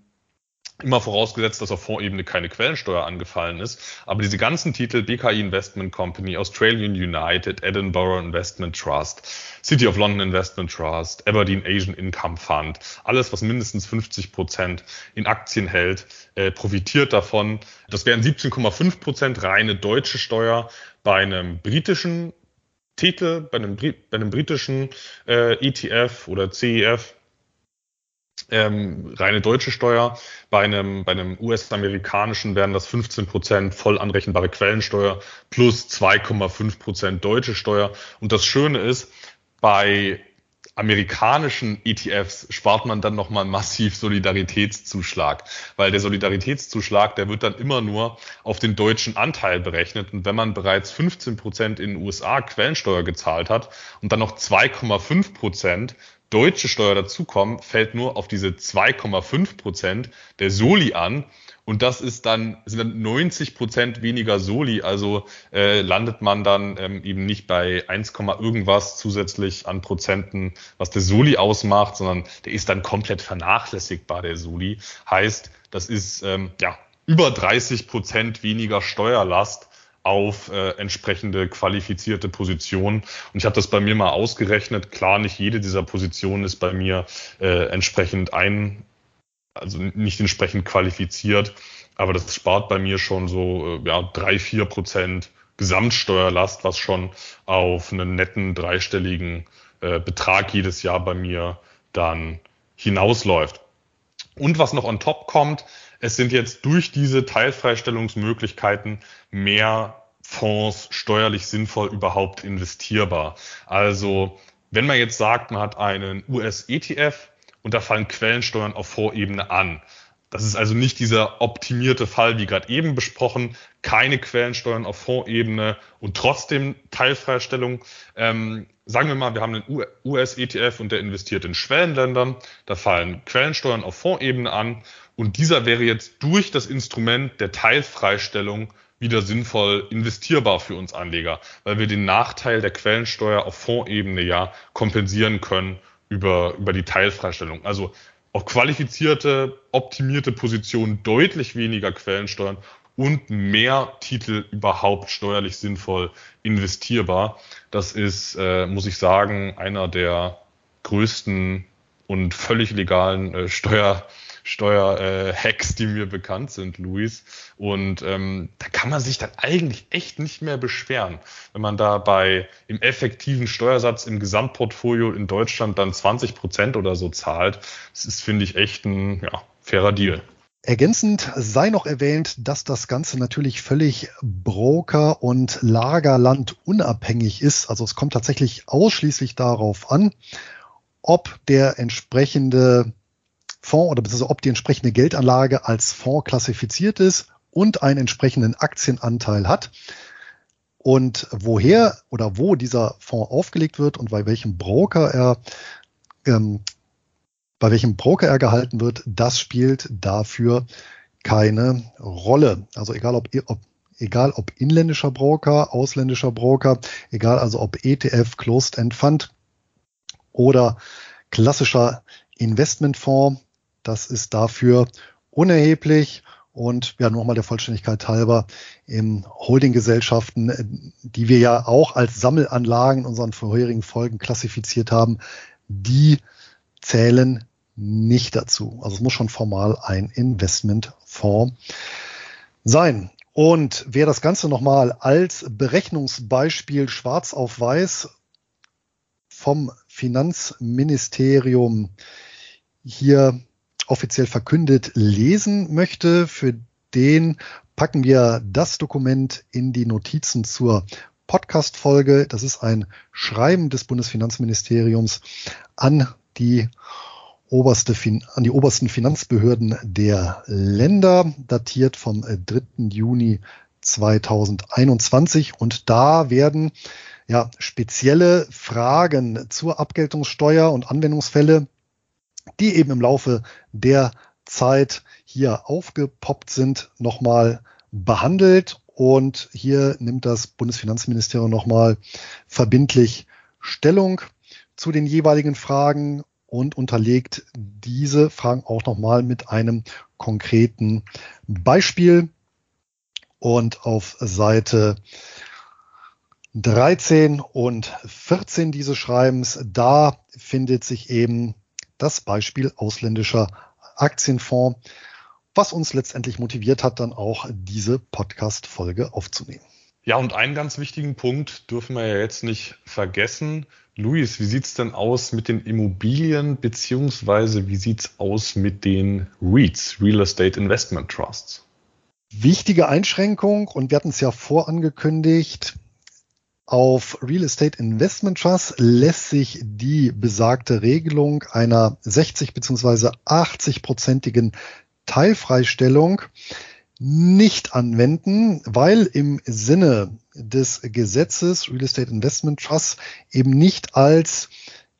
Immer vorausgesetzt, dass auf Fondsebene keine Quellensteuer angefallen ist. Aber diese ganzen Titel, BKI Investment Company, Australian United, Edinburgh Investment Trust, City of London Investment Trust, Aberdeen Asian Income Fund, alles, was mindestens 50 Prozent in Aktien hält, äh, profitiert davon. Das wären 17,5 Prozent reine deutsche Steuer bei einem britischen Titel, bei einem, bei einem britischen äh, ETF oder CEF ähm, reine deutsche Steuer. Bei einem, bei einem US-amerikanischen wären das 15 Prozent voll anrechenbare Quellensteuer plus 2,5 Prozent deutsche Steuer. Und das Schöne ist, bei amerikanischen ETFs spart man dann nochmal massiv Solidaritätszuschlag, weil der Solidaritätszuschlag, der wird dann immer nur auf den deutschen Anteil berechnet. Und wenn man bereits 15 Prozent in den USA Quellensteuer gezahlt hat und dann noch 2,5 Prozent deutsche Steuer dazukommen, fällt nur auf diese 2,5 Prozent der Soli an. Und das ist dann, sind dann 90 Prozent weniger Soli. Also äh, landet man dann ähm, eben nicht bei 1, irgendwas zusätzlich an Prozenten, was der Soli ausmacht, sondern der ist dann komplett vernachlässigbar, der Soli. Heißt, das ist ähm, ja über 30 Prozent weniger Steuerlast auf äh, entsprechende qualifizierte Positionen. Und ich habe das bei mir mal ausgerechnet. Klar, nicht jede dieser Positionen ist bei mir äh, entsprechend ein, also nicht entsprechend qualifiziert, aber das spart bei mir schon so äh, ja, drei, vier Prozent Gesamtsteuerlast, was schon auf einen netten dreistelligen äh, Betrag jedes Jahr bei mir dann hinausläuft. Und was noch on top kommt, es sind jetzt durch diese Teilfreistellungsmöglichkeiten mehr Fonds steuerlich sinnvoll überhaupt investierbar. Also wenn man jetzt sagt, man hat einen US-ETF und da fallen Quellensteuern auf Vorebene an, das ist also nicht dieser optimierte Fall, wie gerade eben besprochen, keine Quellensteuern auf Fondsebene und trotzdem Teilfreistellung. Ähm, sagen wir mal, wir haben einen US-ETF und der investiert in Schwellenländern, da fallen Quellensteuern auf Fondsebene an und dieser wäre jetzt durch das Instrument der Teilfreistellung wieder sinnvoll investierbar für uns Anleger, weil wir den Nachteil der Quellensteuer auf Fondsebene ja kompensieren können über, über die Teilfreistellung. Also auf qualifizierte, optimierte Positionen deutlich weniger Quellensteuern und mehr Titel überhaupt steuerlich sinnvoll investierbar. Das ist, äh, muss ich sagen, einer der größten und völlig legalen äh, Steuer, Steuerhacks, äh, die mir bekannt sind, Luis. Und ähm, da kann man sich dann eigentlich echt nicht mehr beschweren, wenn man da bei im effektiven Steuersatz im Gesamtportfolio in Deutschland dann 20 Prozent oder so zahlt. Das ist, finde ich, echt ein ja, fairer Deal. Ergänzend sei noch erwähnt, dass das Ganze natürlich völlig Broker- und Lagerland unabhängig ist. Also es kommt tatsächlich ausschließlich darauf an, ob der entsprechende Fonds oder beziehungsweise ob die entsprechende Geldanlage als Fonds klassifiziert ist und einen entsprechenden Aktienanteil hat. Und woher oder wo dieser Fonds aufgelegt wird und bei welchem Broker er ähm, bei welchem Broker er gehalten wird, das spielt dafür keine Rolle. Also egal ob, ob egal ob inländischer Broker, ausländischer Broker, egal also ob ETF, Closed End Fund oder klassischer Investmentfonds, das ist dafür unerheblich. Und ja, nochmal der Vollständigkeit halber, im Holdinggesellschaften, die wir ja auch als Sammelanlagen in unseren vorherigen Folgen klassifiziert haben, die zählen nicht dazu. Also es muss schon formal ein Investmentfonds sein. Und wer das Ganze nochmal als Berechnungsbeispiel schwarz auf weiß vom Finanzministerium hier offiziell verkündet lesen möchte, für den packen wir das Dokument in die Notizen zur Podcast-Folge. Das ist ein Schreiben des Bundesfinanzministeriums an die oberste, an die obersten Finanzbehörden der Länder, datiert vom 3. Juni 2021. Und da werden ja spezielle Fragen zur Abgeltungssteuer und Anwendungsfälle die eben im Laufe der Zeit hier aufgepoppt sind, nochmal behandelt. Und hier nimmt das Bundesfinanzministerium nochmal verbindlich Stellung zu den jeweiligen Fragen. und unterlegt diese Fragen auch nochmal mit einem konkreten Beispiel. Und auf Seite 13 und 14 dieses Schreibens, da findet sich eben das Beispiel ausländischer Aktienfonds, was uns letztendlich motiviert hat, dann auch diese Podcast-Folge aufzunehmen. Ja, und einen ganz wichtigen Punkt dürfen wir ja jetzt nicht vergessen. Luis, wie sieht's denn aus mit den Immobilien, beziehungsweise wie sieht's aus mit den REITs, Real Estate Investment Trusts? Wichtige Einschränkung, und wir hatten es ja vorangekündigt, auf Real Estate Investment Trust lässt sich die besagte Regelung einer 60 bzw. 80-prozentigen Teilfreistellung nicht anwenden, weil im Sinne des Gesetzes Real Estate Investment Trust eben nicht als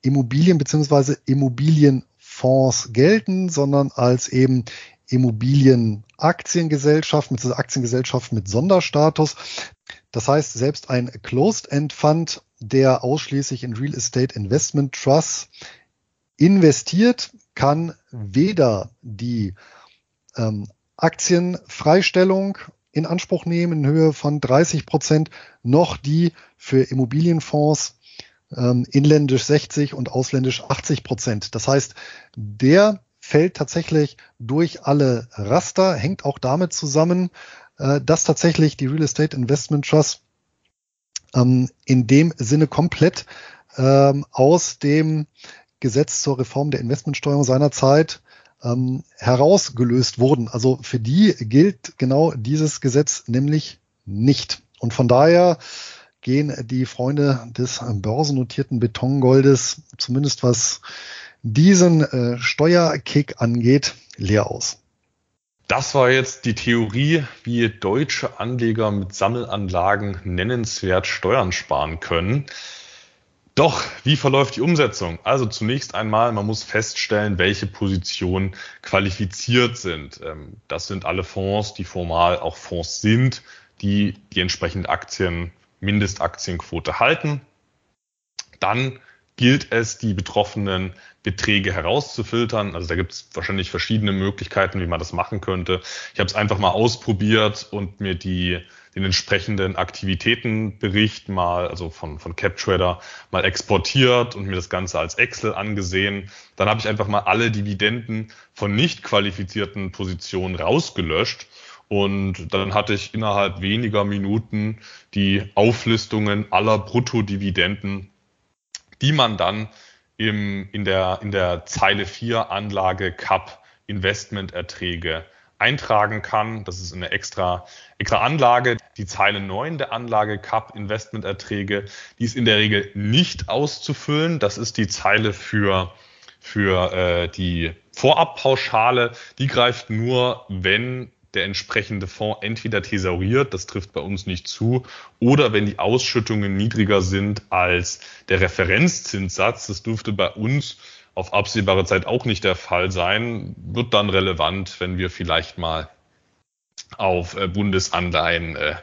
Immobilien bzw. Immobilienfonds gelten, sondern als eben Immobilienaktiengesellschaft, mit Aktiengesellschaft mit Sonderstatus. Das heißt, selbst ein Closed-End Fund, der ausschließlich in Real Estate Investment Trust investiert, kann weder die ähm, Aktienfreistellung in Anspruch nehmen in Höhe von 30 Prozent, noch die für Immobilienfonds ähm, inländisch 60 und ausländisch 80 Prozent. Das heißt, der fällt tatsächlich durch alle Raster, hängt auch damit zusammen, dass tatsächlich die Real Estate Investment Trust ähm, in dem Sinne komplett ähm, aus dem Gesetz zur Reform der Investmentsteuerung seinerzeit ähm, herausgelöst wurden. Also für die gilt genau dieses Gesetz nämlich nicht. Und von daher gehen die Freunde des börsennotierten Betongoldes, zumindest was diesen äh, Steuerkick angeht, leer aus. Das war jetzt die Theorie, wie deutsche Anleger mit Sammelanlagen nennenswert Steuern sparen können. Doch, wie verläuft die Umsetzung? Also zunächst einmal, man muss feststellen, welche Positionen qualifiziert sind. Ähm, das sind alle Fonds, die formal auch Fonds sind, die die entsprechende Aktien, Mindestaktienquote halten. Dann gilt es, die betroffenen Beträge herauszufiltern. Also da gibt es wahrscheinlich verschiedene Möglichkeiten, wie man das machen könnte. Ich habe es einfach mal ausprobiert und mir die, den entsprechenden Aktivitätenbericht mal, also von, von CapTrader, mal exportiert und mir das Ganze als Excel angesehen. Dann habe ich einfach mal alle Dividenden von nicht qualifizierten Positionen rausgelöscht. Und dann hatte ich innerhalb weniger Minuten die Auflistungen aller Bruttodividenden die man dann im, in, der, in der Zeile 4 Anlage Cup Investmenterträge eintragen kann. Das ist eine extra, extra Anlage. Die Zeile 9 der Anlage Cup Investmenterträge, die ist in der Regel nicht auszufüllen. Das ist die Zeile für, für äh, die Vorabpauschale. Die greift nur, wenn der entsprechende Fonds entweder thesauriert, das trifft bei uns nicht zu, oder wenn die Ausschüttungen niedriger sind als der Referenzzinssatz, das dürfte bei uns auf absehbare Zeit auch nicht der Fall sein, wird dann relevant, wenn wir vielleicht mal auf äh, Bundesanleihen äh,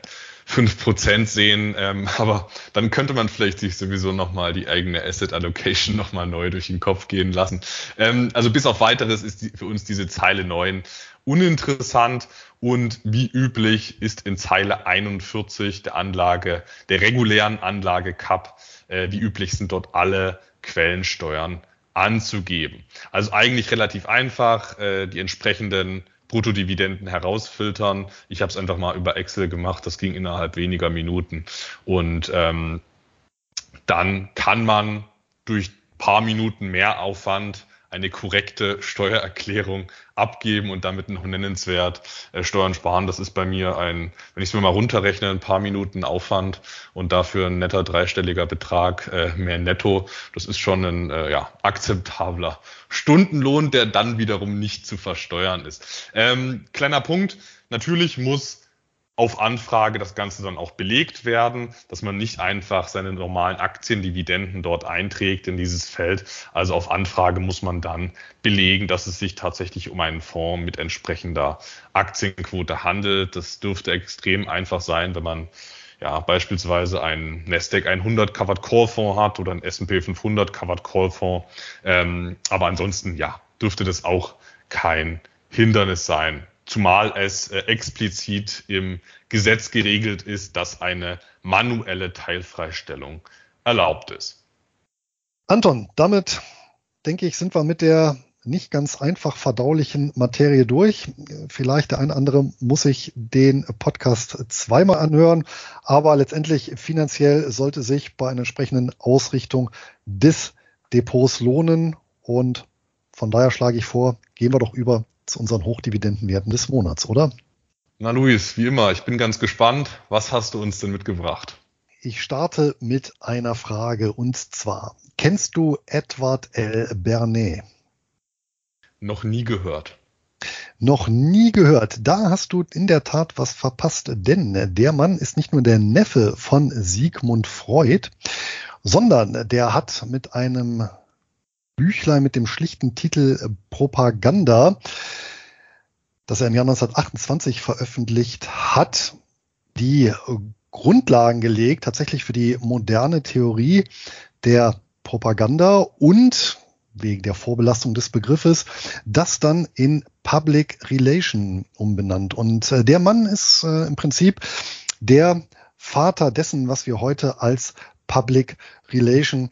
5% sehen, ähm, <laughs> aber dann könnte man vielleicht sich sowieso nochmal die eigene Asset Allocation nochmal neu durch den Kopf gehen lassen. Ähm, also bis auf weiteres ist für uns diese Zeile 9 uninteressant und wie üblich ist in Zeile 41 der Anlage, der regulären Anlage CAP, äh, wie üblich sind dort alle Quellensteuern anzugeben. Also eigentlich relativ einfach, äh, die entsprechenden Bruttodividenden herausfiltern. Ich habe es einfach mal über Excel gemacht, das ging innerhalb weniger Minuten und ähm, dann kann man durch paar Minuten mehr Aufwand eine korrekte Steuererklärung abgeben und damit noch nennenswert äh, Steuern sparen. Das ist bei mir ein, wenn ich es mir mal runterrechne, ein paar Minuten Aufwand und dafür ein netter dreistelliger Betrag äh, mehr netto. Das ist schon ein äh, ja, akzeptabler Stundenlohn, der dann wiederum nicht zu versteuern ist. Ähm, kleiner Punkt, natürlich muss auf Anfrage das Ganze dann auch belegt werden, dass man nicht einfach seine normalen Aktiendividenden dort einträgt in dieses Feld. Also auf Anfrage muss man dann belegen, dass es sich tatsächlich um einen Fonds mit entsprechender Aktienquote handelt. Das dürfte extrem einfach sein, wenn man ja beispielsweise ein Nasdaq 100 Covered Call Fonds hat oder ein S&P 500 Covered Call Fonds. Ähm, aber ansonsten ja dürfte das auch kein Hindernis sein, zumal es äh, explizit im Gesetz geregelt ist, dass eine manuelle Teilfreistellung erlaubt ist. Anton, damit denke ich, sind wir mit der nicht ganz einfach verdaulichen Materie durch. Vielleicht der eine andere muss sich den Podcast zweimal anhören, aber letztendlich finanziell sollte sich bei einer entsprechenden Ausrichtung des Depots lohnen und von daher schlage ich vor, gehen wir doch über zu unseren Hochdividendenwerten des Monats, oder? Na Luis, wie immer, ich bin ganz gespannt. Was hast du uns denn mitgebracht? Ich starte mit einer Frage und zwar, kennst du Edward L. Bernet? Noch nie gehört. Noch nie gehört. Da hast du in der Tat was verpasst, denn der Mann ist nicht nur der Neffe von Sigmund Freud, sondern der hat mit einem Büchlein mit dem schlichten Titel Propaganda, das er im Jahr 1928 veröffentlicht hat, die Grundlagen gelegt, tatsächlich für die moderne Theorie der Propaganda und wegen der Vorbelastung des Begriffes, das dann in Public Relation umbenannt. Und äh, der Mann ist äh, im Prinzip der Vater dessen, was wir heute als Public Relation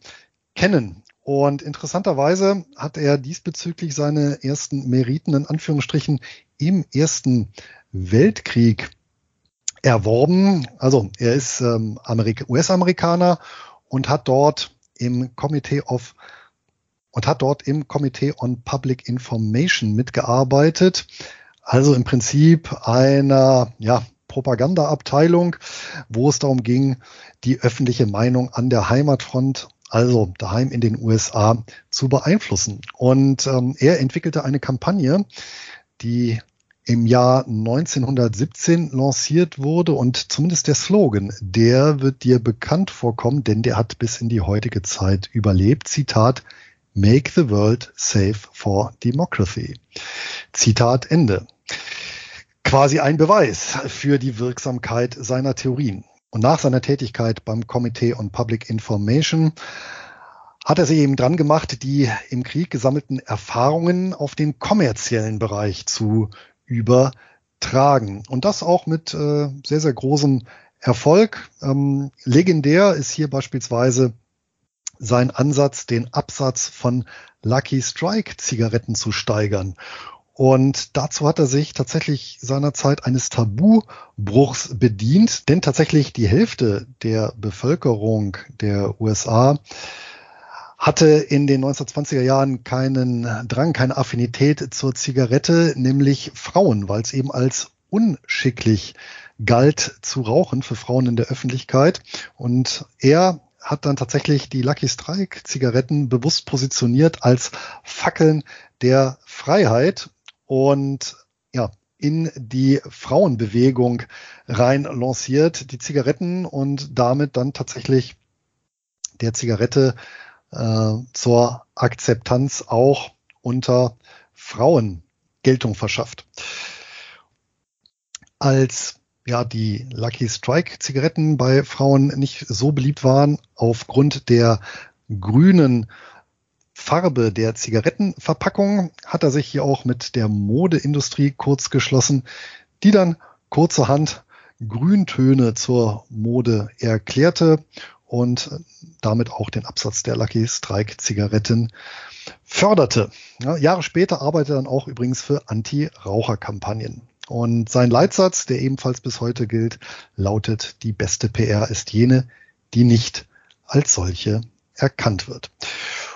kennen. Und interessanterweise hat er diesbezüglich seine ersten Meriten in Anführungsstrichen im Ersten Weltkrieg erworben. Also er ist ähm, US-Amerikaner und hat dort im Committee of und hat dort im Committee on Public Information mitgearbeitet. Also im Prinzip einer ja, Propagandaabteilung, wo es darum ging, die öffentliche Meinung an der Heimatfront, also daheim in den USA, zu beeinflussen. Und ähm, er entwickelte eine Kampagne, die im Jahr 1917 lanciert wurde und zumindest der Slogan, der wird dir bekannt vorkommen, denn der hat bis in die heutige Zeit überlebt. Zitat, Make the world safe for democracy. Zitat Ende. Quasi ein Beweis für die Wirksamkeit seiner Theorien. Und nach seiner Tätigkeit beim Committee on Public Information hat er sich eben dran gemacht, die im Krieg gesammelten Erfahrungen auf den kommerziellen Bereich zu übertragen. Und das auch mit äh, sehr, sehr großem Erfolg. Ähm, legendär ist hier beispielsweise sein Ansatz, den Absatz von Lucky Strike Zigaretten zu steigern. Und dazu hat er sich tatsächlich seinerzeit eines Tabubruchs bedient, denn tatsächlich die Hälfte der Bevölkerung der USA hatte in den 1920er Jahren keinen Drang, keine Affinität zur Zigarette, nämlich Frauen, weil es eben als unschicklich galt zu rauchen für Frauen in der Öffentlichkeit. Und er hat dann tatsächlich die Lucky Strike Zigaretten bewusst positioniert als Fackeln der Freiheit und ja, in die Frauenbewegung rein lanciert, die Zigaretten und damit dann tatsächlich der Zigarette äh, zur Akzeptanz auch unter Frauen Geltung verschafft. Als ja die Lucky Strike Zigaretten bei Frauen nicht so beliebt waren aufgrund der grünen Farbe der Zigarettenverpackung, hat er sich hier auch mit der Modeindustrie kurz geschlossen, die dann kurzerhand Grüntöne zur Mode erklärte und damit auch den Absatz der Lucky Strike Zigaretten förderte. Ja, Jahre später arbeitete er dann auch übrigens für Anti-Raucher-Kampagnen. Und sein Leitsatz, der ebenfalls bis heute gilt, lautet, die beste PR ist jene, die nicht als solche erkannt wird.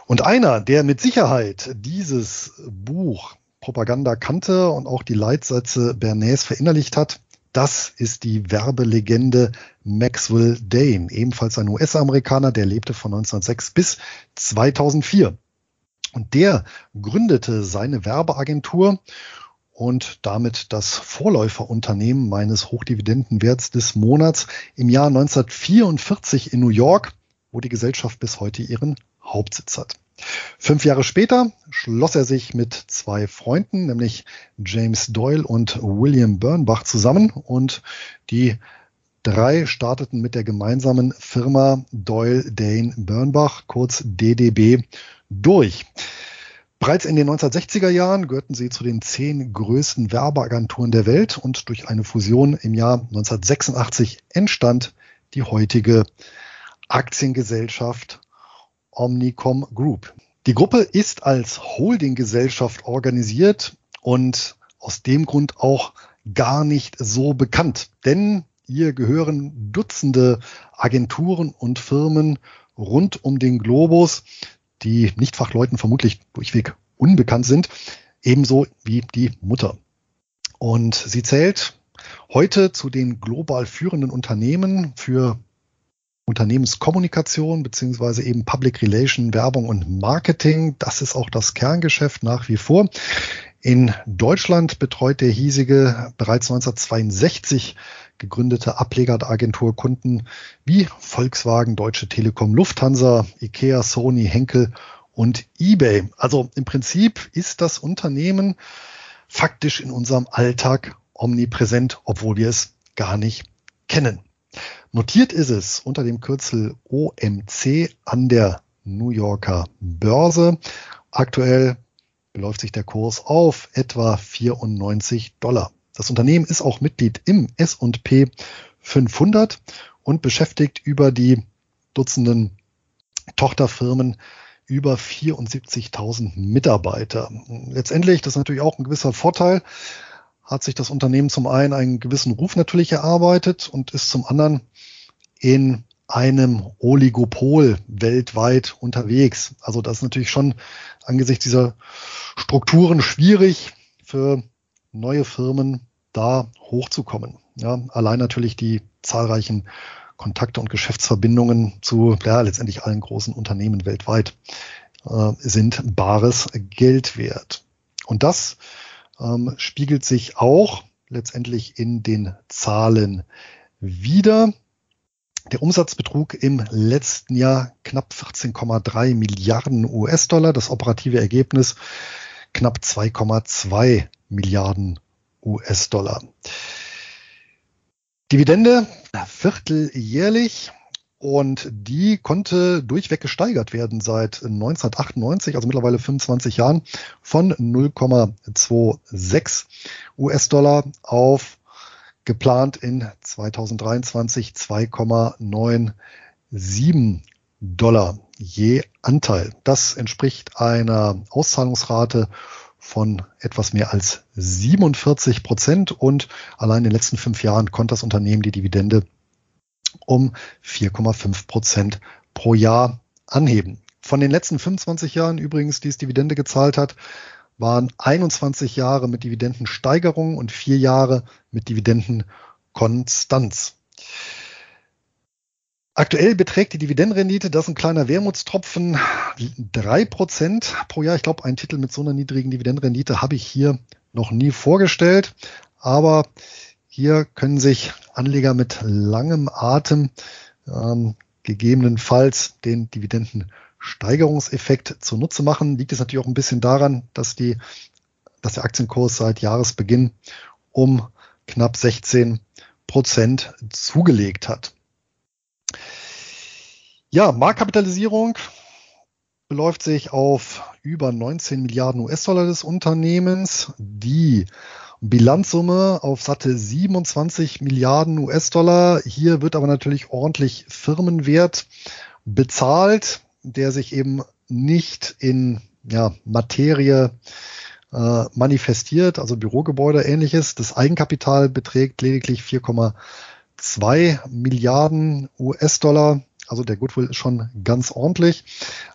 Und einer, der mit Sicherheit dieses Buch Propaganda kannte und auch die Leitsätze Bernays verinnerlicht hat, das ist die Werbelegende Maxwell Dane, ebenfalls ein US-Amerikaner, der lebte von 1906 bis 2004. Und der gründete seine Werbeagentur und damit das Vorläuferunternehmen meines Hochdividendenwerts des Monats im Jahr 1944 in New York, wo die Gesellschaft bis heute ihren Hauptsitz hat. Fünf Jahre später schloss er sich mit zwei Freunden, nämlich James Doyle und William Burnbach zusammen und die drei starteten mit der gemeinsamen Firma Doyle Dane Bernbach, kurz DDB, durch. Bereits in den 1960er Jahren gehörten sie zu den zehn größten Werbeagenturen der Welt und durch eine Fusion im Jahr 1986 entstand die heutige Aktiengesellschaft Omnicom Group. Die Gruppe ist als Holdinggesellschaft organisiert und aus dem Grund auch gar nicht so bekannt, denn ihr gehören Dutzende Agenturen und Firmen rund um den Globus, die Nichtfachleuten vermutlich durchweg unbekannt sind, ebenso wie die Mutter. Und sie zählt heute zu den global führenden Unternehmen für Unternehmenskommunikation beziehungsweise eben Public Relation, Werbung und Marketing. Das ist auch das Kerngeschäft nach wie vor. In Deutschland betreut der hiesige bereits 1962 gegründete Ableger der Agentur Kunden wie Volkswagen, Deutsche Telekom, Lufthansa, Ikea, Sony, Henkel und eBay. Also im Prinzip ist das Unternehmen faktisch in unserem Alltag omnipräsent, obwohl wir es gar nicht kennen. Notiert ist es unter dem Kürzel OMC an der New Yorker Börse. Aktuell beläuft sich der Kurs auf etwa 94 Dollar. Das Unternehmen ist auch Mitglied im S&P 500 und beschäftigt über die Dutzenden Tochterfirmen über 74.000 Mitarbeiter. Letztendlich, das ist natürlich auch ein gewisser Vorteil, hat sich das Unternehmen zum einen einen gewissen Ruf natürlich erarbeitet und ist zum anderen in einem Oligopol weltweit unterwegs. Also das ist natürlich schon angesichts dieser Strukturen schwierig für neue Firmen da hochzukommen. Ja, allein natürlich die zahlreichen Kontakte und Geschäftsverbindungen zu ja, letztendlich allen großen Unternehmen weltweit äh, sind bares Geld wert. Und das ähm, spiegelt sich auch letztendlich in den Zahlen wieder. Der Umsatz betrug im letzten Jahr knapp 14,3 Milliarden US-Dollar, das operative Ergebnis knapp 2,2 Milliarden US-Dollar. Dividende vierteljährlich und die konnte durchweg gesteigert werden seit 1998, also mittlerweile 25 Jahren, von 0,26 US-Dollar auf geplant in 2023 2,97 Dollar je Anteil. Das entspricht einer Auszahlungsrate von etwas mehr als 47 Prozent und allein in den letzten fünf Jahren konnte das Unternehmen die Dividende um 4,5 Prozent pro Jahr anheben. Von den letzten 25 Jahren übrigens, die es Dividende gezahlt hat, waren 21 Jahre mit Dividendensteigerung und vier Jahre mit Dividendenkonstanz. Aktuell beträgt die Dividendenrendite, das ist ein kleiner Wermutstropfen, drei Prozent pro Jahr. Ich glaube, einen Titel mit so einer niedrigen Dividendenrendite habe ich hier noch nie vorgestellt. Aber hier können sich Anleger mit langem Atem ähm, gegebenenfalls den Dividendensteigerungseffekt zunutze machen. Liegt es natürlich auch ein bisschen daran, dass die, dass der Aktienkurs seit Jahresbeginn um knapp 16 Prozent zugelegt hat. Ja, Marktkapitalisierung beläuft sich auf über 19 Milliarden US-Dollar des Unternehmens. Die Bilanzsumme auf satte 27 Milliarden US-Dollar. Hier wird aber natürlich ordentlich Firmenwert bezahlt, der sich eben nicht in ja, Materie äh, manifestiert, also Bürogebäude ähnliches. Das Eigenkapital beträgt lediglich 4,2 Milliarden US-Dollar. Also der Goodwill ist schon ganz ordentlich.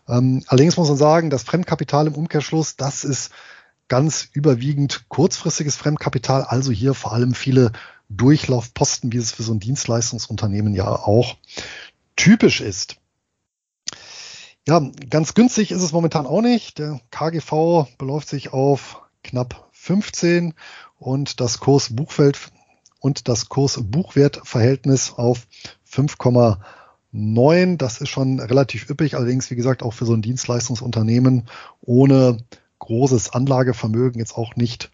Ähm, allerdings muss man sagen, das Fremdkapital im Umkehrschluss, das ist ganz überwiegend kurzfristiges Fremdkapital, also hier vor allem viele Durchlaufposten, wie es für so ein Dienstleistungsunternehmen ja auch typisch ist. Ja, ganz günstig ist es momentan auch nicht. Der KGV beläuft sich auf knapp 15 und das Kurs-Buchfeld und das Kurs-Buchwert-Verhältnis auf 5,9 neun. Das ist schon relativ üppig, allerdings wie gesagt auch für so ein Dienstleistungsunternehmen ohne großes Anlagevermögen jetzt auch nicht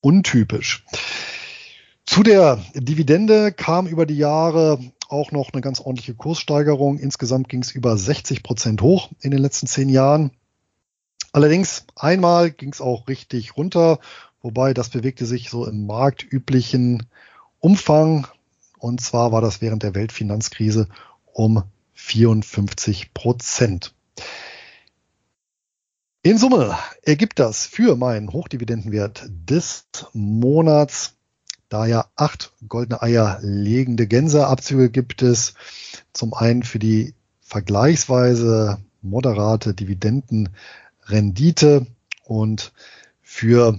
untypisch. Zu der Dividende kam über die Jahre auch noch eine ganz ordentliche Kurssteigerung. Insgesamt ging es über 60 Prozent hoch in den letzten zehn Jahren. Allerdings einmal ging es auch richtig runter, wobei das bewegte sich so im marktüblichen Umfang. Und zwar war das während der Weltfinanzkrise um 54 Prozent. In Summe ergibt das für meinen Hochdividendenwert des Monats, da ja acht goldene Eier legende Gänseabzüge gibt es, zum einen für die vergleichsweise moderate Dividendenrendite und für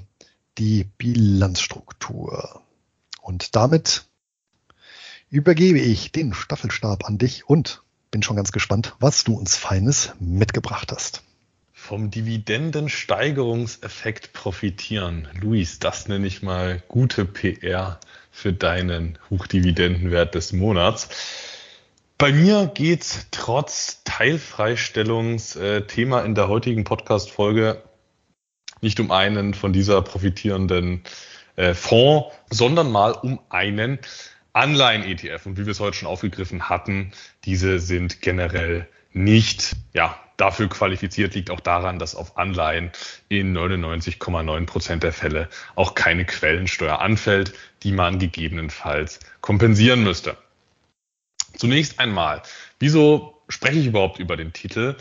die Bilanzstruktur. Und damit übergebe ich den Staffelstab an dich und bin schon ganz gespannt, was du uns Feines mitgebracht hast. Vom Dividendensteigerungseffekt profitieren. Luis, das nenne ich mal gute PR für deinen Hochdividendenwert des Monats. Bei mir geht's trotz Teilfreistellungsthema in der heutigen Podcast-Folge nicht um einen von dieser profitierenden äh, Fonds, sondern mal um einen Anleihen-ETF. Und wie wir es heute schon aufgegriffen hatten, diese sind generell nicht ja, dafür qualifiziert, liegt auch daran, dass auf Anleihen in 99,9 Prozent der Fälle auch keine Quellensteuer anfällt, die man gegebenenfalls kompensieren müsste. Zunächst einmal, wieso spreche ich überhaupt über den Titel?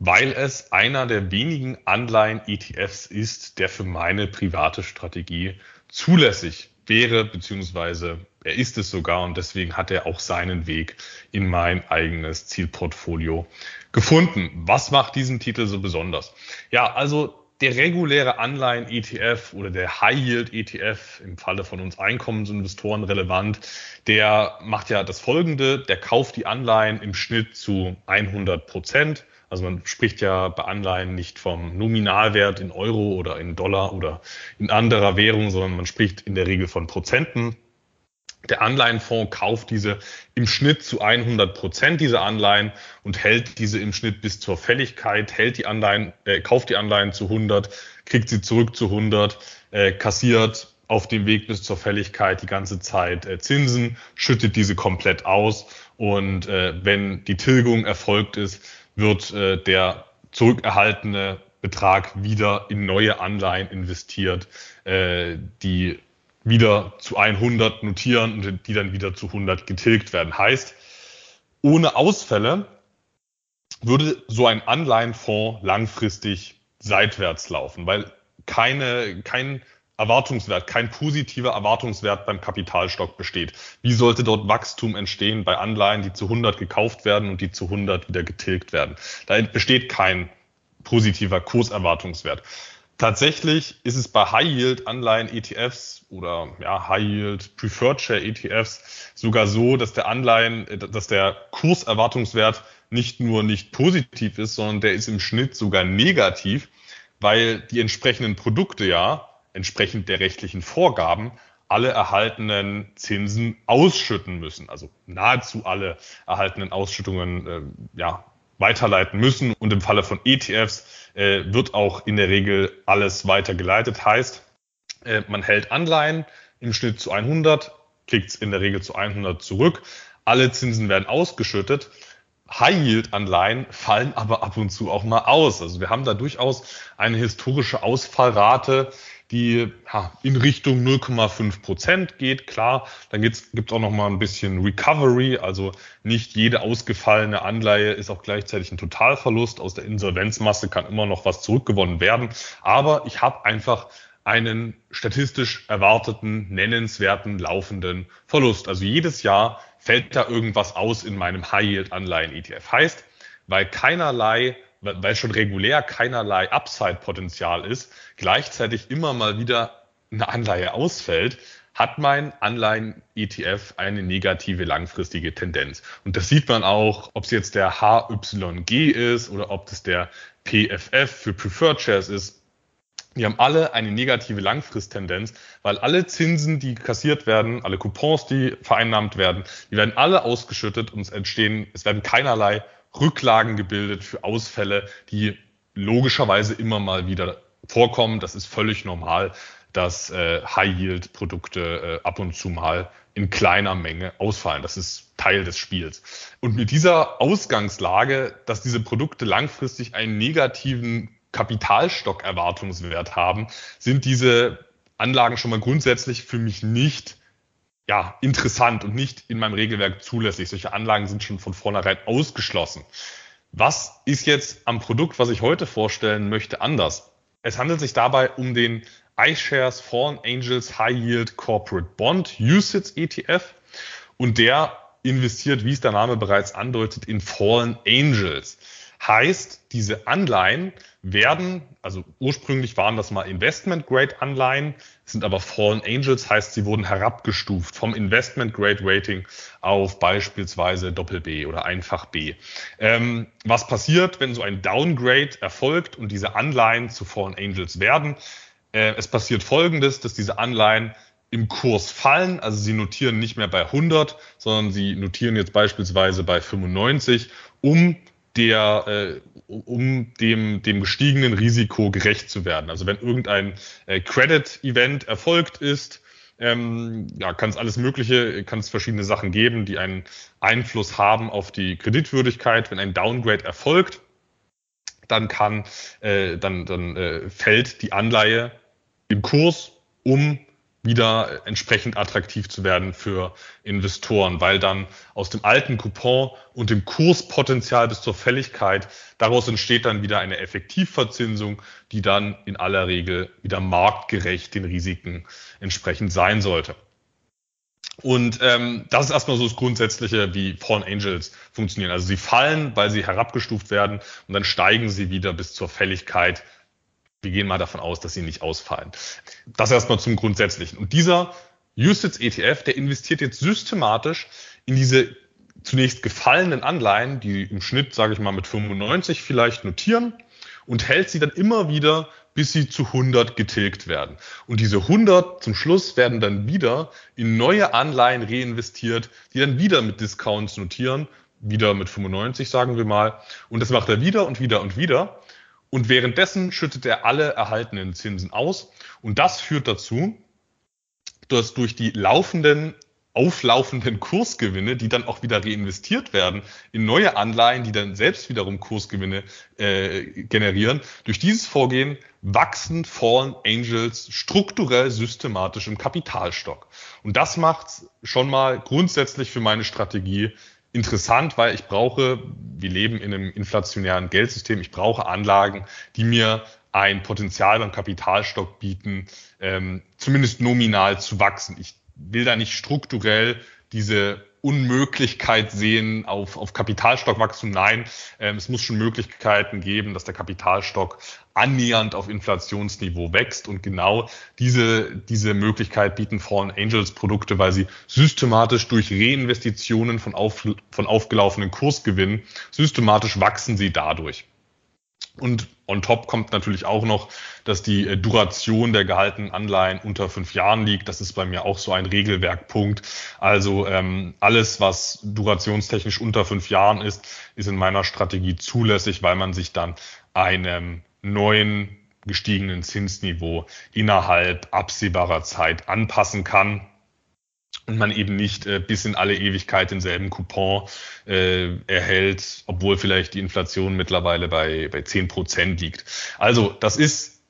Weil es einer der wenigen Anleihen-ETFs ist, der für meine private Strategie zulässig wäre, beziehungsweise er ist es sogar und deswegen hat er auch seinen Weg in mein eigenes Zielportfolio gefunden. Was macht diesen Titel so besonders? Ja, also der reguläre Anleihen-ETF oder der High-Yield-ETF im Falle von uns Einkommensinvestoren relevant, der macht ja das Folgende, der kauft die Anleihen im Schnitt zu 100 Prozent. Also man spricht ja bei Anleihen nicht vom Nominalwert in Euro oder in Dollar oder in anderer Währung, sondern man spricht in der Regel von Prozenten. Der Anleihenfonds kauft diese im Schnitt zu 100 Prozent diese Anleihen und hält diese im Schnitt bis zur Fälligkeit, hält die Anleihen, äh, kauft die Anleihen zu 100, kriegt sie zurück zu 100, äh, kassiert auf dem Weg bis zur Fälligkeit die ganze Zeit äh, Zinsen, schüttet diese komplett aus und äh, wenn die Tilgung erfolgt ist, wird äh, der zurückerhaltene Betrag wieder in neue Anleihen investiert, äh, die wieder zu 100 notieren und die dann wieder zu 100 getilgt werden. Heißt, ohne Ausfälle würde so ein Anleihenfonds langfristig seitwärts laufen, weil keine, kein Erwartungswert, kein positiver Erwartungswert beim Kapitalstock besteht. Wie sollte dort Wachstum entstehen bei Anleihen, die zu 100 gekauft werden und die zu 100 wieder getilgt werden? Da besteht kein positiver Kurserwartungswert. Tatsächlich ist es bei High Yield Anleihen ETFs oder ja, High Yield Preferred Share ETFs sogar so, dass der Anleihen, dass der Kurserwartungswert nicht nur nicht positiv ist, sondern der ist im Schnitt sogar negativ, weil die entsprechenden Produkte ja entsprechend der rechtlichen Vorgaben alle erhaltenen Zinsen ausschütten müssen, also nahezu alle erhaltenen Ausschüttungen äh, ja, weiterleiten müssen. Und im Falle von ETFs äh, wird auch in der Regel alles weitergeleitet. Heißt, äh, man hält Anleihen im Schnitt zu 100, kriegt es in der Regel zu 100 zurück. Alle Zinsen werden ausgeschüttet. High-Yield-Anleihen fallen aber ab und zu auch mal aus. Also wir haben da durchaus eine historische Ausfallrate die ja, in Richtung 0,5 Prozent geht. Klar, dann gibt es auch noch mal ein bisschen Recovery. Also nicht jede ausgefallene Anleihe ist auch gleichzeitig ein Totalverlust. Aus der Insolvenzmasse kann immer noch was zurückgewonnen werden. Aber ich habe einfach einen statistisch erwarteten, nennenswerten, laufenden Verlust. Also jedes Jahr fällt da irgendwas aus in meinem High-Yield-Anleihen-ETF. Heißt, weil keinerlei weil schon regulär keinerlei Upside-Potenzial ist, gleichzeitig immer mal wieder eine Anleihe ausfällt, hat mein Anleihen-ETF eine negative langfristige Tendenz. Und das sieht man auch, ob es jetzt der HYG ist oder ob das der PFF für Preferred Shares ist. Die haben alle eine negative Langfristtendenz, weil alle Zinsen, die kassiert werden, alle Coupons, die vereinnahmt werden, die werden alle ausgeschüttet und es entstehen, es werden keinerlei Rücklagen gebildet für Ausfälle, die logischerweise immer mal wieder vorkommen. Das ist völlig normal. dass äh, High-Yield-Produkte äh, ab und zu mal in kleiner Menge ausfallen. Das ist Teil des Spiels. Und mit dieser Ausgangslage, dass diese Produkte langfristig einen negativen Kapitalstock-Erwartungswert haben, sind diese Anlagen schon mal grundsätzlich für mich nicht ja, interessant und nicht in meinem Regelwerk zulässig. Solche Anlagen sind schon von vornherein ausgeschlossen. Was ist jetzt am Produkt, was ich heute vorstellen möchte, anders? Es handelt sich dabei um den iShares Fallen Angels High Yield Corporate Bond USITS ETF und der investiert, wie es der Name bereits andeutet, in Fallen Angels. Heißt, diese Anleihen werden, also ursprünglich waren das mal Investment Grade Anleihen, sind aber Fallen Angels, heißt, sie wurden herabgestuft vom Investment Grade Rating auf beispielsweise Doppel B oder einfach B. Ähm, was passiert, wenn so ein Downgrade erfolgt und diese Anleihen zu Fallen Angels werden? Äh, es passiert Folgendes, dass diese Anleihen im Kurs fallen, also sie notieren nicht mehr bei 100, sondern sie notieren jetzt beispielsweise bei 95, um der, äh, um dem, dem gestiegenen Risiko gerecht zu werden. Also wenn irgendein äh, Credit-Event erfolgt ist, ähm, ja, kann es alles Mögliche, kann es verschiedene Sachen geben, die einen Einfluss haben auf die Kreditwürdigkeit. Wenn ein Downgrade erfolgt, dann kann, äh, dann, dann äh, fällt die Anleihe im Kurs um wieder entsprechend attraktiv zu werden für Investoren, weil dann aus dem alten Coupon und dem Kurspotenzial bis zur Fälligkeit daraus entsteht dann wieder eine Effektivverzinsung, die dann in aller Regel wieder marktgerecht den Risiken entsprechend sein sollte. Und ähm, das ist erstmal so das Grundsätzliche, wie Pawn Angels funktionieren. Also sie fallen, weil sie herabgestuft werden und dann steigen sie wieder bis zur Fälligkeit wir gehen mal davon aus, dass sie nicht ausfallen. Das erstmal zum Grundsätzlichen. Und dieser USITS ETF, der investiert jetzt systematisch in diese zunächst gefallenen Anleihen, die im Schnitt, sage ich mal, mit 95 vielleicht notieren und hält sie dann immer wieder, bis sie zu 100 getilgt werden. Und diese 100 zum Schluss werden dann wieder in neue Anleihen reinvestiert, die dann wieder mit Discounts notieren, wieder mit 95, sagen wir mal. Und das macht er wieder und wieder und wieder. Und währenddessen schüttet er alle erhaltenen Zinsen aus. Und das führt dazu, dass durch die laufenden auflaufenden Kursgewinne, die dann auch wieder reinvestiert werden in neue Anleihen, die dann selbst wiederum Kursgewinne äh, generieren. Durch dieses Vorgehen wachsen Fallen Angels strukturell systematisch im Kapitalstock. Und das macht schon mal grundsätzlich für meine Strategie interessant, weil ich brauche, wir leben in einem inflationären Geldsystem, ich brauche Anlagen, die mir ein Potenzial beim Kapitalstock bieten, ähm, zumindest nominal zu wachsen. Ich will da nicht strukturell diese Unmöglichkeit sehen auf, auf Kapitalstockwachstum. Nein, ähm, es muss schon Möglichkeiten geben, dass der Kapitalstock annähernd auf Inflationsniveau wächst. Und genau diese, diese Möglichkeit bieten Fallen Angels Produkte, weil sie systematisch durch Reinvestitionen von, auf, von aufgelaufenen Kursgewinnen, systematisch wachsen sie dadurch. Und on top kommt natürlich auch noch, dass die äh, Duration der gehaltenen Anleihen unter fünf Jahren liegt. Das ist bei mir auch so ein Regelwerkpunkt. Also ähm, alles, was durationstechnisch unter fünf Jahren ist, ist in meiner Strategie zulässig, weil man sich dann einem neuen gestiegenen Zinsniveau innerhalb absehbarer Zeit anpassen kann und man eben nicht äh, bis in alle Ewigkeit denselben Coupon äh, erhält, obwohl vielleicht die Inflation mittlerweile bei, bei 10 Prozent liegt. Also das ist